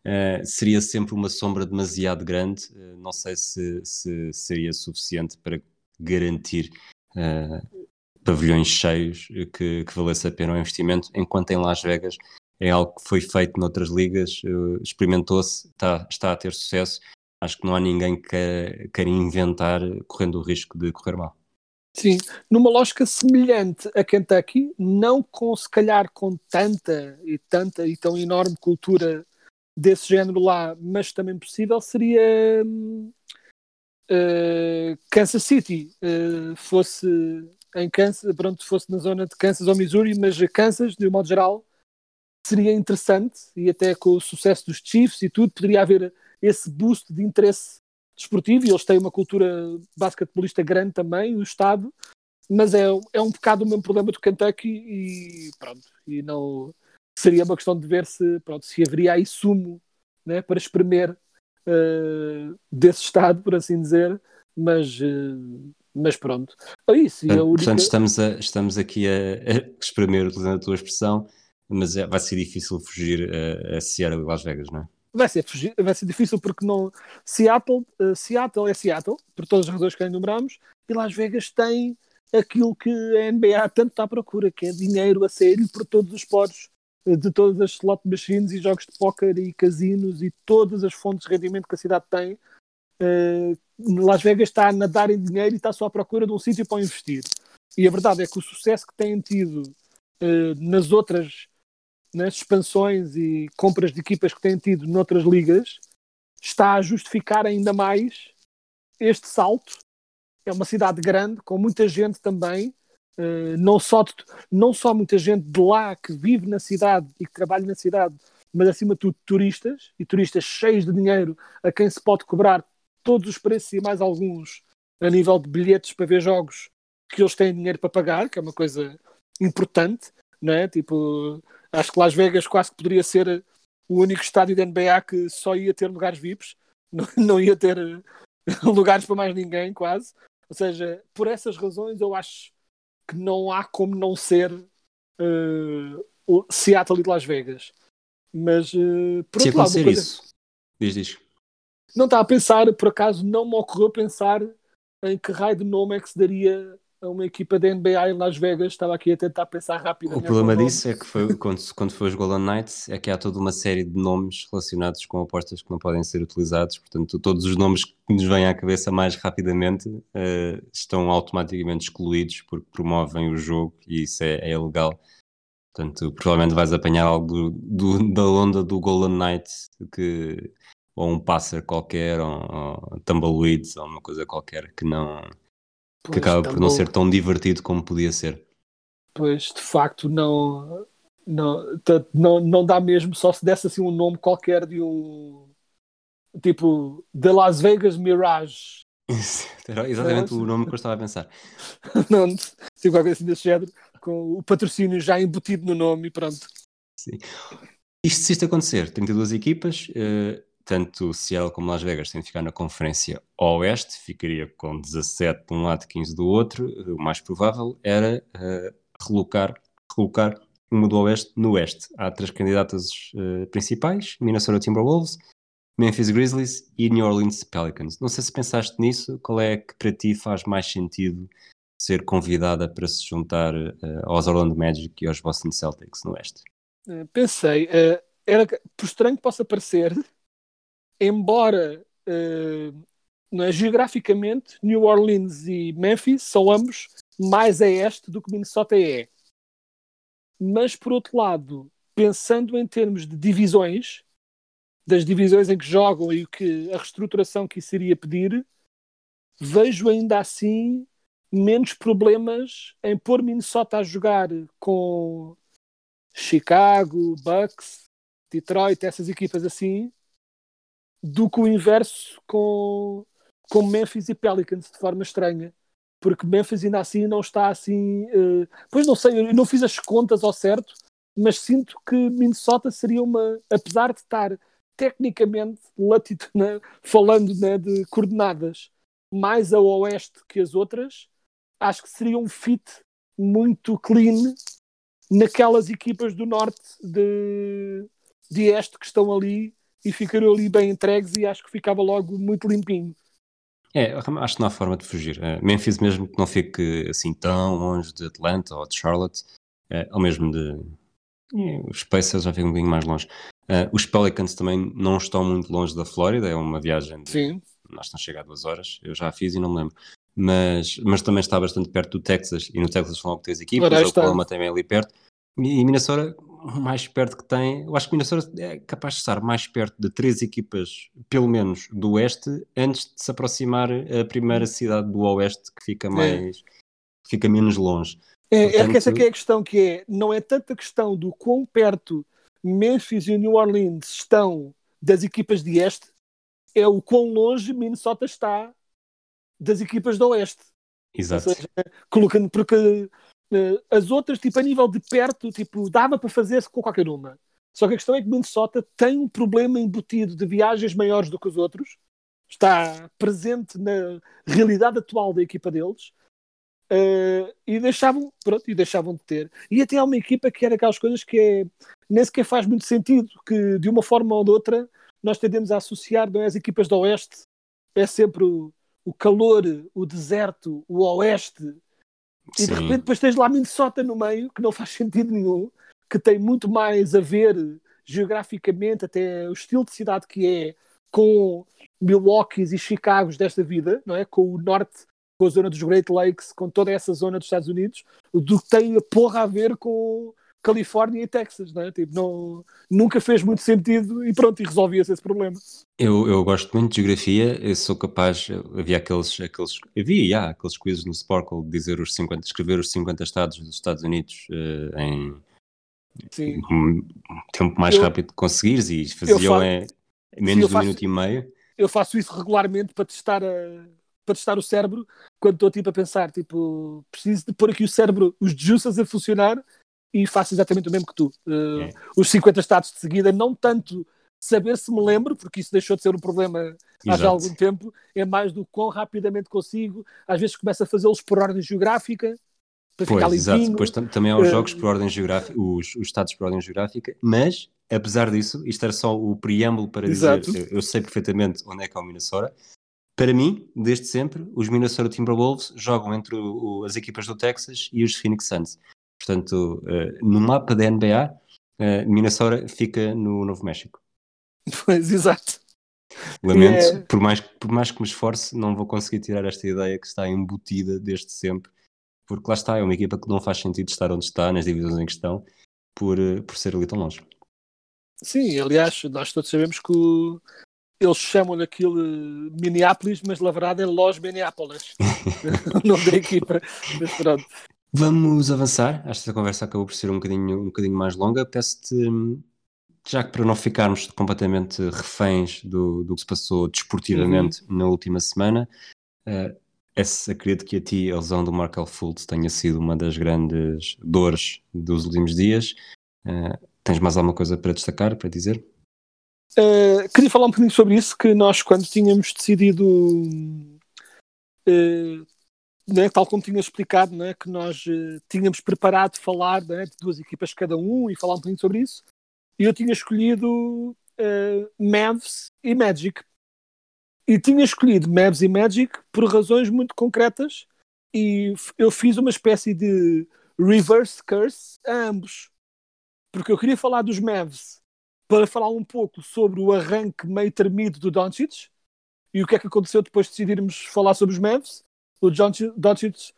uh, seria sempre uma sombra demasiado grande. Uh, não sei se, se, seria suficiente para garantir uh, pavilhões cheios que, que valesse a pena o investimento, enquanto em Las Vegas é algo que foi feito noutras ligas, experimentou-se, está, está a ter sucesso. Acho que não há ninguém que queira inventar correndo o risco de correr mal. Sim, numa lógica semelhante a Kentucky, não com se calhar com tanta e tanta e tão enorme cultura desse género lá, mas também possível seria uh, Kansas City, uh, fosse em Kansas, pronto, fosse na zona de Kansas ou Missouri, mas Kansas, de um modo geral, seria interessante e até com o sucesso dos Chiefs e tudo, poderia haver esse boost de interesse desportivo e eles têm uma cultura basquetebolista grande também, o Estado, mas é, é um bocado o mesmo problema do Kentucky e pronto, e não seria uma questão de ver se, pronto, se haveria aí sumo né, para espremer uh, desse Estado, por assim dizer, mas, uh, mas pronto. É isso, portanto, única... portanto, estamos, a, estamos aqui a, a espremer, utilizando a tua expressão, mas é, vai ser difícil fugir a, a Seattle e Las Vegas, não é? vai ser, vai ser difícil porque não. Seattle, uh, Seattle é Seattle, por todas as razões que enumeramos, e Las Vegas tem aquilo que a NBA tanto está à procura, que é dinheiro a sério por todos os poros de todas as slot machines e jogos de póquer e casinos e todas as fontes de rendimento que a cidade tem. Uh, Las Vegas está a nadar em dinheiro e está só à procura de um sítio para investir. E a verdade é que o sucesso que têm tido uh, nas outras nas expansões e compras de equipas que têm tido noutras ligas, está a justificar ainda mais este salto. É uma cidade grande, com muita gente também, não, só de, não só muita gente de lá que vive na cidade e que trabalha na cidade, mas acima de tudo turistas, e turistas cheios de dinheiro a quem se pode cobrar todos os preços e mais alguns a nível de bilhetes para ver jogos que eles têm dinheiro para pagar, que é uma coisa importante, não é? Tipo, Acho que Las Vegas quase que poderia ser o único estádio da NBA que só ia ter lugares VIPs, não, não ia ter eh, lugares para mais ninguém, quase. Ou seja, por essas razões eu acho que não há como não ser uh, Seattle e Las Vegas. Mas uh, por Se outro lado, coisa... isso, diz, diz. Não está a pensar, por acaso não me ocorreu pensar em que raio de nome é que se daria a uma equipa da NBA em Las Vegas. Estava aqui a tentar pensar rápido. O problema disso é que foi, quando, quando foi os Golden Knights é que há toda uma série de nomes relacionados com apostas que não podem ser utilizados. Portanto, todos os nomes que nos vêm à cabeça mais rapidamente uh, estão automaticamente excluídos porque promovem o jogo e isso é, é ilegal. Portanto, provavelmente vais apanhar algo do, do, da onda do Golden Knights que ou um passer qualquer, ou, ou tumbleweeds, ou uma coisa qualquer que não que acaba por não ser tão divertido como podia ser. Pois, de facto, não, não, não, não dá mesmo, só se desse assim um nome qualquer de um tipo The Las Vegas Mirage. Era exatamente não, o nome que eu estava a pensar. não, tipo qualquer assim desse género, com o patrocínio já embutido no nome e pronto. Sim. Isto, se isto acontecer, 32 equipas, uh, tanto Seattle como Las Vegas têm de ficar na Conferência Oeste, ficaria com 17 de um lado e 15 do outro. O mais provável era uh, relocar, relocar uma do Oeste no Oeste. Há três candidatas uh, principais: Minnesota Timberwolves, Memphis Grizzlies e New Orleans Pelicans. Não sei se pensaste nisso, qual é que para ti faz mais sentido ser convidada para se juntar uh, aos Orlando Magic e aos Boston Celtics no Oeste? Pensei, era, por estranho que possa parecer, embora uh, não é, geograficamente New Orleans e Memphis são ambos mais a este do que Minnesota é. Mas por outro lado, pensando em termos de divisões, das divisões em que jogam e que a reestruturação que isso iria pedir, vejo ainda assim menos problemas em pôr Minnesota a jogar com Chicago, Bucks, Detroit, essas equipas assim, do que o inverso com, com Memphis e Pelicans, de forma estranha. Porque Memphis ainda assim não está assim. Uh, pois não sei, eu não fiz as contas ao certo, mas sinto que Minnesota seria uma. Apesar de estar tecnicamente, latito, né, falando né, de coordenadas, mais a oeste que as outras, acho que seria um fit muito clean naquelas equipas do norte de, de este que estão ali e ficariam ali bem entregues e acho que ficava logo muito limpinho. É, acho que não há forma de fugir. Uh, Memphis mesmo que não fique assim tão longe de Atlanta ou de Charlotte, uh, ou mesmo de... Uh, os Pacers já ficam um bocadinho mais longe. Uh, os Pelicans também não estão muito longe da Flórida, é uma viagem de... Sim. Nós estamos a chegar a duas horas, eu já a fiz e não me lembro. Mas, mas também está bastante perto do Texas, e no Texas são logo três equipas, o. Oklahoma também é ali perto. E, e Minnesota, mais perto que tem, eu acho que Minnesota é capaz de estar mais perto de três equipas, pelo menos do Oeste, antes de se aproximar a primeira cidade do Oeste que fica mais, que fica menos longe. É, é que Portanto- essa que é a questão que é, não é tanta questão do quão perto Memphis e New Orleans estão das equipas de este, é o quão longe Minnesota está das equipas do oeste. Exato. Ou seja, colocando, porque as outras, tipo, a nível de perto, tipo, dava para fazer-se com qualquer uma. Só que a questão é que Minnesota tem um problema embutido de viagens maiores do que os outros, está presente na realidade atual da equipa deles, eh, e deixavam, pronto, e deixavam de ter. E até há uma equipa que era aquelas coisas que é, nem sequer faz muito sentido, que de uma forma ou de outra nós tendemos a associar não é, as equipas do Oeste, é sempre o, o calor, o deserto, o Oeste, e de Sim. repente depois tens lá Minnesota no meio, que não faz sentido nenhum, que tem muito mais a ver geograficamente, até o estilo de cidade que é, com Milwaukee's e Chicagos desta vida, não é? Com o norte, com a zona dos Great Lakes, com toda essa zona dos Estados Unidos, do que tem a porra a ver com Califórnia e Texas, não é? Tipo, não, nunca fez muito sentido e pronto, e resolvia-se esse problema. Eu, eu gosto muito de geografia, eu sou capaz, havia aqueles, aqueles havia já, aqueles quizzes no Sparkle de dizer os 50, escrever os 50 estados dos Estados Unidos eh, em Sim. um tempo mais Eu- rápido de conseguires e faziam fa- em menos de um minuto e meio. eu faço isso regularmente para testar, a- para testar o cérebro quando estou tipo a pensar, tipo, preciso de pôr aqui o cérebro, os juices a funcionar e faço exatamente o mesmo que tu. Uh, É. Os 50 estados de seguida, não tanto saber se me lembro, porque isso deixou de ser um problema há já Exato. algum tempo, é mais do quão rapidamente consigo. Às vezes começo a fazê-los por ordem geográfica, para ficar Pois, exato. limpinho. Depois tam- também há os Eh, jogos por ordem geográfica, os, os estados por ordem geográfica, mas apesar disso, isto era só o preâmbulo para Exato. dizer, eu, eu sei perfeitamente onde é que é o Minnesota. Para mim, desde sempre, os Minnesota Timberwolves jogam entre o- o- as equipas do Texas e os Phoenix Suns. Portanto, eh, no mapa da NBA, eh, Minnesota fica no Novo México. Pois, exato. Lamento, É. por, mais, por mais que me esforce, não vou conseguir tirar esta ideia que está embutida desde sempre, porque lá está, é uma equipa que não faz sentido estar onde está, nas divisões em questão, por, eh, por ser ali tão longe. Sim, aliás, nós todos sabemos que o- eles chamam aquilo Minneapolis, mas na verdade é Los Minneapolis, o nome da equipa. Mas pronto. Vamos avançar, esta conversa acabou por ser um bocadinho, um bocadinho mais longa, peço-te, hum, já que para não ficarmos completamente reféns do, do que se passou desportivamente na última semana, eh, esse, acredito que a ti a lesão do Markel Fultz tenha sido uma das grandes dores dos últimos dias. Eh, tens mais alguma coisa para destacar, para dizer? Uh, queria falar um bocadinho sobre isso, que nós quando tínhamos decidido, uh, né, tal como tinha explicado, né, que nós uh, tínhamos preparado falar né, de duas equipas cada um e falar um bocadinho sobre isso, e eu tinha escolhido uh, Mavs e Magic. E tinha escolhido Mavs e Magic por razões muito concretas e eu fiz uma espécie de reverse curse a ambos. Porque eu queria falar dos Mavs para falar um pouco sobre o arranque meio termido do Doncic e o que é que aconteceu depois de decidirmos falar sobre os Mavs. O Doncic Doncic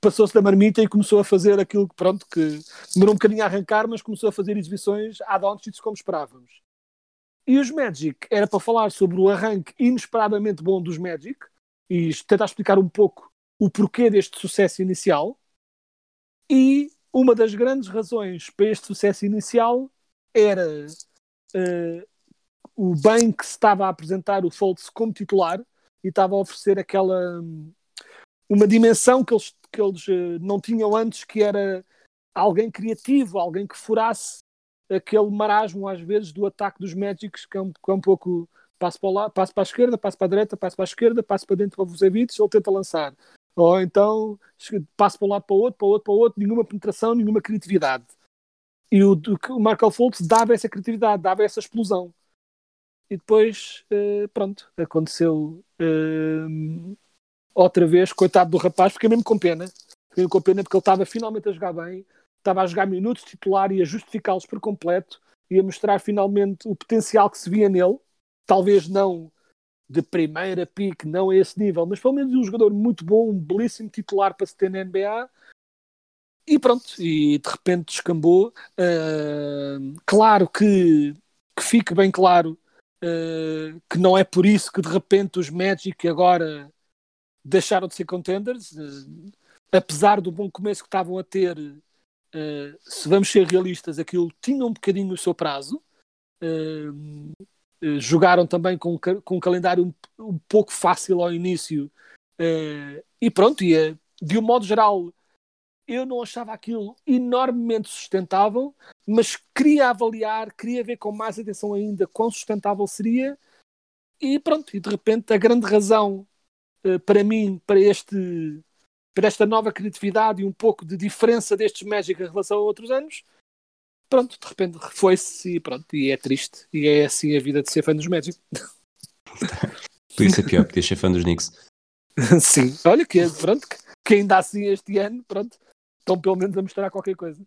passou-se da marmita e começou a fazer aquilo que, pronto, que demorou um bocadinho a arrancar, mas começou a fazer exibições à Doncic como esperávamos. E os Magic era para falar sobre o arranque inesperadamente bom dos Magic e tentar explicar um pouco o porquê deste sucesso inicial. E uma das grandes razões para este sucesso inicial era eh, o bem que se estava a apresentar o Fultz como titular e estava a oferecer aquela uma dimensão que eles, que eles eh, não tinham antes, que era alguém criativo, alguém que furasse aquele marasmo às vezes do ataque dos Magics, que é um, que é um pouco passo para, lá, passo para a esquerda, passo para a direita, passo para a esquerda, passo para dentro para o Vucevic, ele tenta lançar. Ou então passo para um lado para o outro, para o outro, para o outro, nenhuma penetração, nenhuma criatividade. E o, o Markel Fultz dava essa criatividade, dava essa explosão. e depois, uh, pronto, aconteceu uh, outra vez, coitado do rapaz, fiquei mesmo com pena. Fiquei mesmo com pena porque ele estava finalmente a jogar bem, estava a jogar minutos titular e a justificá-los por completo e a mostrar finalmente o potencial que se via nele. Talvez não de primeira pique, não a esse nível, mas pelo menos um jogador muito bom, um belíssimo titular para se ter na NBA. E pronto, e de repente descambou. Uh, claro que, que fique bem claro uh, que não é por isso que de repente os Magic agora deixaram de ser contenders, uh, apesar do bom começo que estavam a ter. se vamos ser realistas, aquilo tinha um bocadinho o seu prazo. Uh, jogaram também com, com um calendário um, um pouco fácil ao início uh, e pronto, e, uh, de um modo geral eu não achava aquilo enormemente sustentável, mas queria avaliar, queria ver com mais atenção ainda quão sustentável seria e pronto, e de repente a grande razão para mim, para este para esta nova criatividade e um pouco de diferença destes Magic em relação a outros anos pronto, de repente foi-se e pronto, e é triste. E é assim a vida de ser fã dos Magic. Por isso é pior, podia ser fã dos Knicks. Sim, olha que pronto, que ainda assim este ano, pronto, estão pelo menos a mostrar qualquer coisa.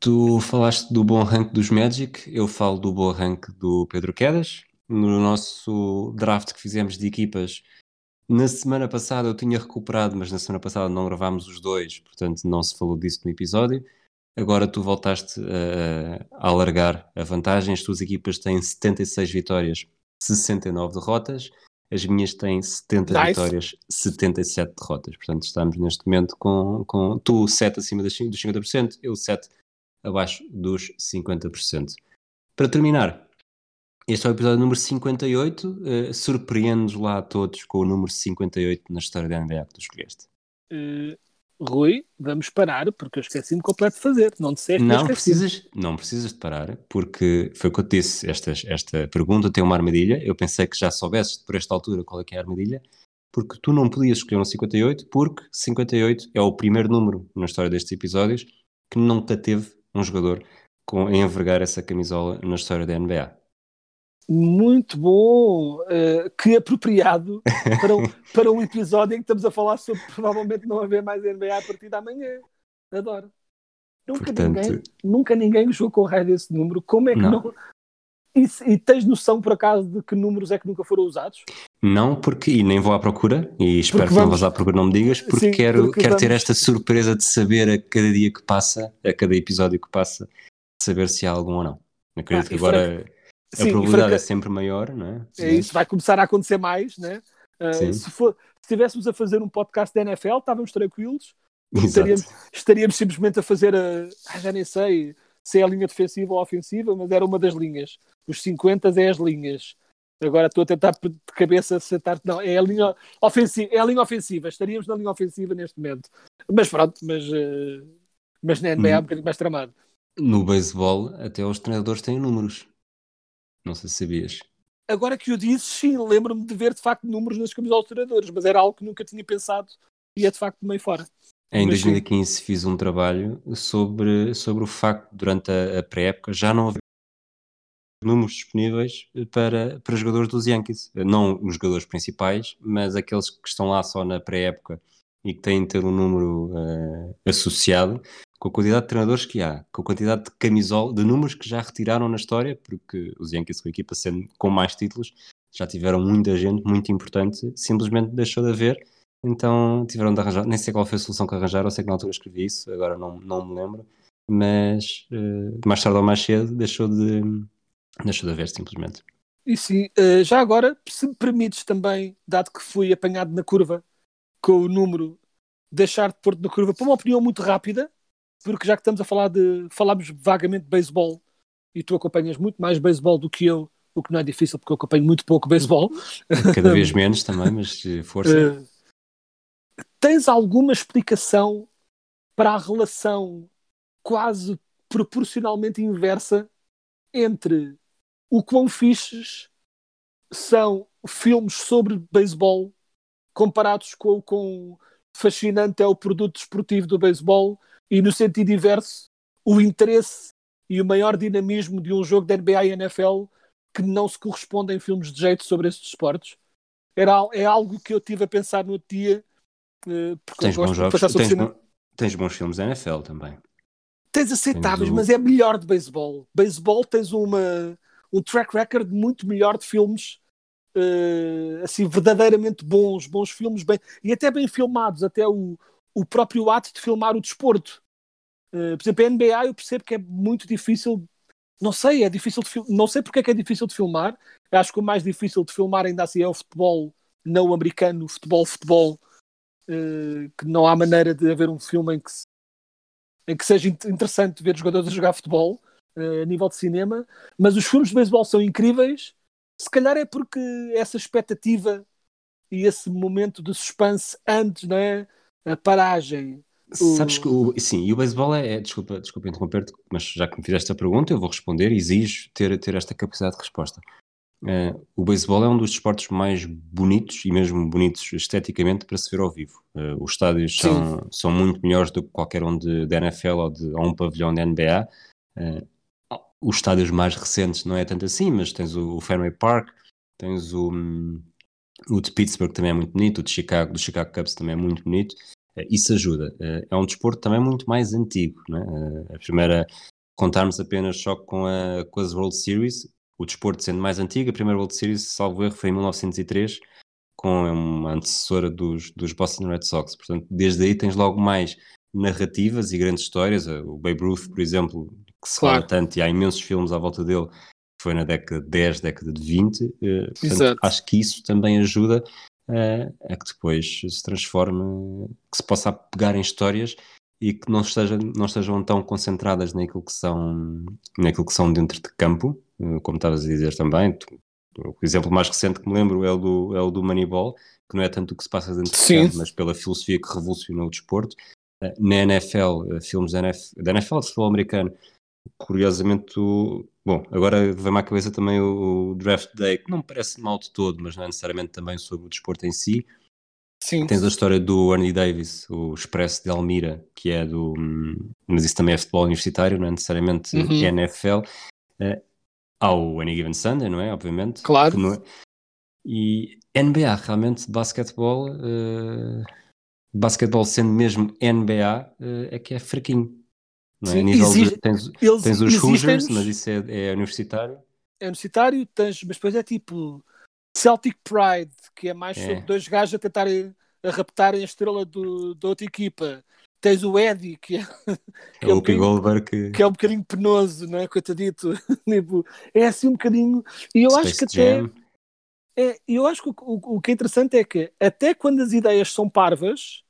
Tu falaste do bom rank dos Magic, eu falo do bom rank do Pedro Quedas. No nosso draft que fizemos de equipas, na semana passada eu tinha recuperado, mas na semana passada não gravámos os dois, portanto não se falou disso no episódio. Agora tu voltaste a, a alargar a vantagem. As tuas equipas têm 76 vitórias, 69 derrotas. As minhas têm 70 nice. vitórias, 77 derrotas. Portanto, estamos neste momento com, com tu 7 acima dos 50%, eu 7 abaixo dos 50%. Para terminar, este é o episódio número 58. Uh, Surpreende-nos lá a todos com o número 58 na história da NBA que tu escolheste. Uh, Rui, vamos parar, porque eu esqueci-me completo de fazer. Não disseste não precisas, não precisas de parar, porque foi o que eu te disse. Esta, esta pergunta tem uma armadilha. Eu pensei que já soubesses por esta altura qual é que é a armadilha, porque tu não podias escolher um 58, porque 58 é o primeiro número na história destes episódios que nunca teve um jogador com, a envergar essa camisola na história da NBA muito bom, uh, que apropriado para um, para um episódio em que estamos a falar sobre provavelmente não haver mais NBA a partir da manhã. Adoro. Nunca, Portanto... ninguém, nunca ninguém jogou com o raio desse número. Como é que não? não... E, e, tens noção, por acaso, de que números é que nunca foram usados? Não, porque, e nem vou à procura, e espero porque que vamos... não vás à procura, não me digas, porque Sim, quero, porque quero vamos... ter esta surpresa de saber a cada dia que passa, a cada episódio que passa, saber se há algum ou não. Acredito ah, que agora. Sim, a probabilidade é sempre maior, não é? É isso, vai começar a acontecer mais, né? Uh, se, for, se estivéssemos a fazer um podcast da NFL, estávamos tranquilos, estaríamos, estaríamos, simplesmente a fazer a. Ah, já nem sei se é a linha defensiva ou ofensiva, mas era uma das linhas. Os 50 é as linhas. Agora estou a tentar de cabeça acertar. Não, é a linha ofensiva. É a linha ofensiva. Estaríamos na linha ofensiva neste momento. Mas pronto, mas, uh, mas na NBA é um hum. bocadinho mais tramado. No beisebol, até os treinadores têm números. Não sei se sabias. Agora que o disse, sim, lembro-me de ver de facto números nas camisolas dos treinadores, mas era algo que nunca tinha pensado e é de facto meio fora. Em mas, 2015 sim. fiz um trabalho sobre, sobre o facto, durante a, a pré-época, já não haver números disponíveis para, para jogadores dos Yankees. Não os jogadores principais, mas aqueles que estão lá só na pré-época e que têm de ter um número uh, associado com a quantidade de treinadores que há, com a quantidade de camisola, de números que já retiraram na história, porque os Yankees, com a equipa sendo com mais títulos, já tiveram muita gente muito importante, simplesmente deixou de haver, então tiveram de arranjar, nem sei qual foi a solução que arranjaram, sei que na altura escrevi isso, agora não, não me lembro, mas uh, mais tarde ou mais cedo deixou de, deixou de haver simplesmente. E sim, uh, já agora, se me permites também, dado que fui apanhado na curva com o número, deixar de pôr-te na curva para uma opinião muito rápida, porque já que estamos a falar de. falámos vagamente de beisebol e tu acompanhas muito mais beisebol do que eu, o que não é difícil porque eu acompanho muito pouco beisebol. Cada vez menos também, mas força. Uh, tens alguma explicação para a relação quase proporcionalmente inversa entre o quão fixes são filmes sobre beisebol comparados com o quão fascinante é o produto desportivo do beisebol e no sentido inverso, o interesse e o maior dinamismo de um jogo da NBA e NFL que não se correspondem em filmes de jeito sobre estes esportes. Era, é algo que eu tive a pensar no outro dia, eh, porque Tens eu gosto de jogos, tens, bom- tens bons filmes da NFL também. Tens aceitáveis, Tens o- mas é melhor de beisebol. Beisebol tens uma, um track record muito melhor de filmes eh, assim, verdadeiramente bons, bons filmes, bem, e até bem filmados, até o, o próprio ato de filmar o desporto. Eh, por exemplo, a NBA eu percebo que é muito difícil, não sei, é difícil de não sei porque é que é difícil de filmar. Eu acho que o mais difícil de filmar ainda assim é o futebol não americano, futebol, futebol, eh, que não há maneira de haver um filme em que em que seja int- interessante ver jogadores a jogar futebol eh, a nível de cinema, mas os filmes de beisebol são incríveis. Se calhar é porque essa expectativa e esse momento de suspense antes, não é? A paragem. O- Sabes que o, sim, e o beisebol é, é- desculpa, desculpa interromper-te, mas já que me fizeste a pergunta, eu vou responder e exijo ter, ter esta capacidade de resposta. Eh, o beisebol é um dos desportos mais bonitos e mesmo bonitos esteticamente para se ver ao vivo. Eh, os estádios são, são muito melhores do que qualquer um de, da NFL ou, de, ou um pavilhão da NBA. Eh, os estádios mais recentes não é tanto assim, mas tens o, o Fenway Park, tens o, hum, o de Pittsburgh também é muito bonito, o de Chicago, do Chicago Cubs também é muito bonito. Eh, Isso ajuda. Eh, É um desporto também muito mais antigo. É? Eh, A primeira, contarmos apenas só com, a, com as World Series, o desporto sendo mais antigo, a primeira World Series, salvo erro, foi em 1903, com uma antecessora dos, dos Boston Red Sox. Portanto, desde aí tens logo mais narrativas e grandes histórias. O Babe Ruth, por exemplo, que se Claro. fala tanto, e há imensos filmes à volta dele, que foi na década de 10, década de 20. eh, portanto, acho que isso também ajuda eh, a que depois se transforme, que se possa pegar em histórias e que não, esteja, não estejam tão concentradas naquilo que são, naquilo que são dentro de campo, eh, como estavas a dizer também. Tu- o exemplo mais recente que me lembro é o do, é o do Moneyball, que não é tanto o que se passa dentro Sim. de campo, mas pela filosofia que revolucionou o desporto. Na NFL, filmes da NFL, da NFL de futebol americano, curiosamente, o- bom, agora vem-me à cabeça também o, Draft Day, que não me parece mal de todo, mas não é necessariamente também sobre o desporto em si. Sim. Tens a história do Ernie Davis, o Expresso de Almira, que é do. hum, Mas isso também é futebol universitário, não é necessariamente Uhum. NFL. Eh, há o Any Given Sunday, não é? Obviamente. Claro. é- E NBA, realmente, basquetebol. eh, basquetebol sendo mesmo NBA, eh, é que é fraquinho. Não é? Sim, A nível de- exige- tens, Eles tens os Hoosiers, mas isso é, é universitário. é universitário, tens, mas depois é tipo Celtic Pride, que é mais É. sobre dois gajos a tentarem a raptarem a estrela do, da outra equipa. Tens o Eddie, que é, É é o um bocadinho- que. que é um bocadinho penoso, não é? Coitadito. tipo, é assim um bocadinho. E eu acho que Space até. Jam. É, eu acho que o, o- o que é interessante é que até quando as ideias são parvas,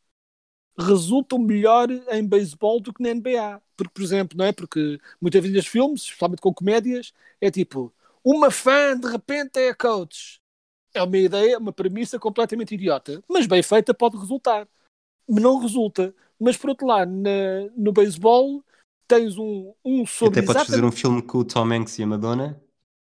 resultam melhor em beisebol do que na NBA. Porque, por exemplo, não é? Porque muitas vezes nos filmes, especialmente com comédias, é tipo, uma fã de repente é a coach. É uma ideia, uma premissa completamente idiota. Mas bem feita pode resultar. Não resulta. Mas por outro lado, na- no beisebol tens um, um sobre Até podes fazer um filme com o Tom Hanks e a Madonna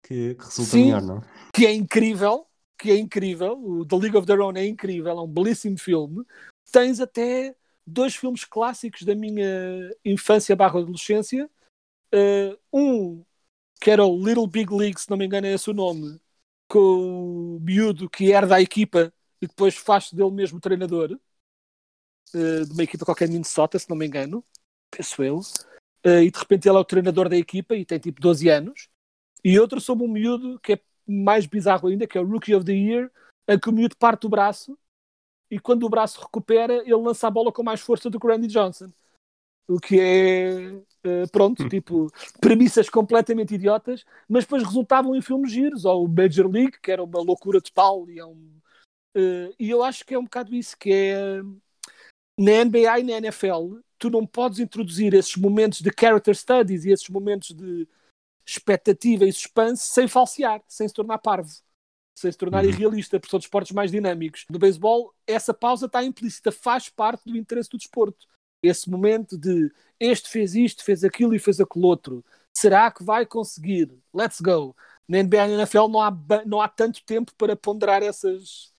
que, que resulta Sim. melhor, não? que é incrível, que é incrível, o The League of Their Own é incrível, é um belíssimo filme. Tens até dois filmes clássicos da minha infância barra adolescência. Uh, um que era o Little Big League, se não me engano é esse o nome, com o miúdo que herda a equipa e depois faz dele mesmo treinador uh, de uma equipa qualquer de Minnesota, se não me engano, penso eu. Uh, e de repente ele é o treinador da equipa e tem tipo 12 anos. E outro sobre um miúdo que é mais bizarro ainda, que é o Rookie of the Year, em que o miúdo parte o braço e quando o braço recupera, ele lança a bola com mais força do que o Randy Johnson. O que é, eh, pronto, tipo, premissas completamente idiotas, mas depois resultavam em filmes giros, ou o Major League, que era uma loucura total, e, é um, eh, e eu acho que é um bocado isso, que é na NBA e na NFL, tu não podes introduzir esses momentos de character studies e esses momentos de expectativa e suspense sem falsear, sem se tornar parvo, sem se tornar Uhum. irrealista, porque são desportos mais dinâmicos. No beisebol, essa pausa está implícita, faz parte do interesse do desporto. Esse momento de este fez isto, fez aquilo e fez aquele outro. Será que vai conseguir? Let's go. Na NBA e na NFL não há, não há tanto tempo para ponderar essas,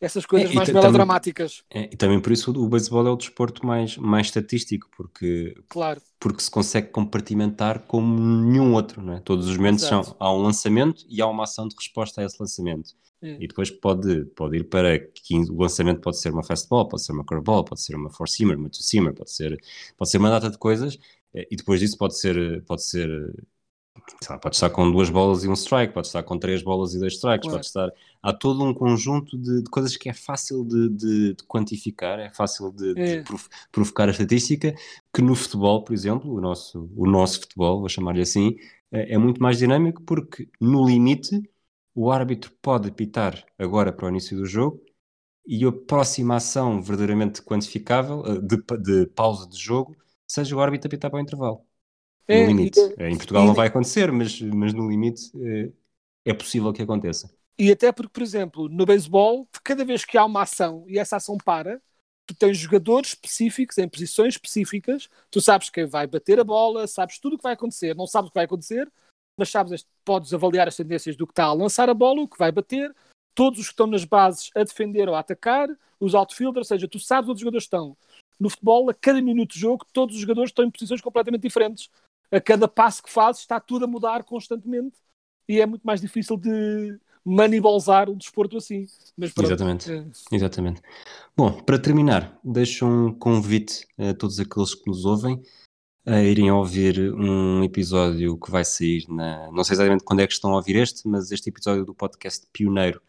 Essas coisas É, mais melodramáticas, É, e também por isso o beisebol é o desporto mais, mais estatístico, porque, claro. porque se consegue compartimentar como nenhum outro, não é? Todos os momentos Exato. são, há um lançamento e há uma ação de resposta a esse lançamento. É. E depois pode, pode ir para 15, o lançamento pode ser uma fastball, pode ser uma curveball, pode ser uma four-seamer, uma two-seamer, pode ser, pode ser uma data de coisas, eh, e depois disso pode ser, pode ser, lá, pode estar com duas bolas e um strike, pode estar com três bolas e dois strikes, Claro. pode estar, há todo um conjunto de, de coisas que é fácil de, de- de quantificar, é fácil de, É. provocar a estatística, que no futebol, por exemplo, o nosso, o nosso futebol, vou chamar-lhe assim, é, é muito mais dinâmico porque no limite o árbitro pode apitar agora para o início do jogo e a próxima ação verdadeiramente quantificável eh, de, de pausa de jogo seja o árbitro apitar para o intervalo. É, no limite. em Portugal e- não vai acontecer, mas, mas no limite eh, é possível que aconteça. E até porque, por exemplo, no beisebol, cada vez que há uma ação e essa ação para, tu tens jogadores específicos, em posições específicas, tu sabes quem vai bater a bola, sabes tudo o que vai acontecer, não sabes o que vai acontecer, mas sabes, podes avaliar as tendências do que está a lançar a bola, o que vai bater, todos os que estão nas bases a defender ou a atacar, os outfielders, ou seja, tu sabes onde os jogadores estão. No futebol, a cada minuto de jogo, todos os jogadores estão em posições completamente diferentes. A cada passo que fazes, está tudo a mudar constantemente e é muito mais difícil de manibolzar um desporto assim. Mas pronto, Exatamente. é, Exatamente. Bom, para terminar, deixo um convite a todos aqueles que nos ouvem a irem ouvir um episódio que vai sair na. Não sei exatamente quando é que estão a ouvir este, mas este episódio do podcast Pioneiro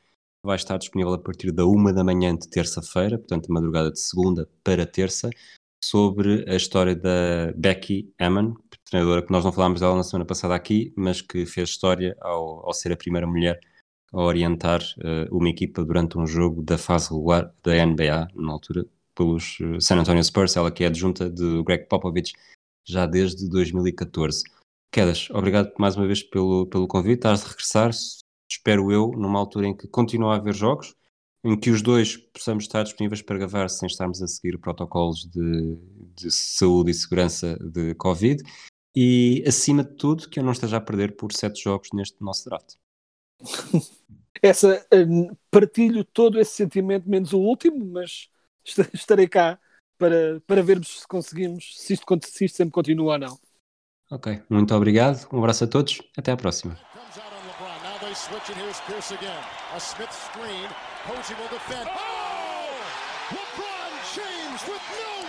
vai estar disponível a partir da uma da manhã de terça-feira, portanto, madrugada de segunda para terça, sobre a história da Becky Hammond, treinadora que nós não falámos dela na semana passada aqui, mas que fez história ao, ao ser a primeira mulher a orientar eh, uma equipa durante um jogo da fase regular da NBA, na altura, pelos eh, San Antonio Spurs, ela que é adjunta de Greg Popovich já desde 2014. Quedas, obrigado mais uma vez pelo, pelo convite. Estás de regressar, espero eu, numa altura em que continua a haver jogos, em que os dois possamos estar disponíveis para gravar sem estarmos a seguir protocolos de, de saúde e segurança de Covid e, acima de tudo, que eu não esteja a perder por sete jogos neste nosso draft. essa, hum, partilho todo esse sentimento, menos o último, mas est- estarei cá para, para vermos se conseguimos, se isto, se isto sempre continua ou não. Ok, muito obrigado, um abraço a todos, até à próxima. Comes out on LeBron. Now they switch, and here's Pierce again. A Smith screen. Posey will defend. Oh! LeBron James with no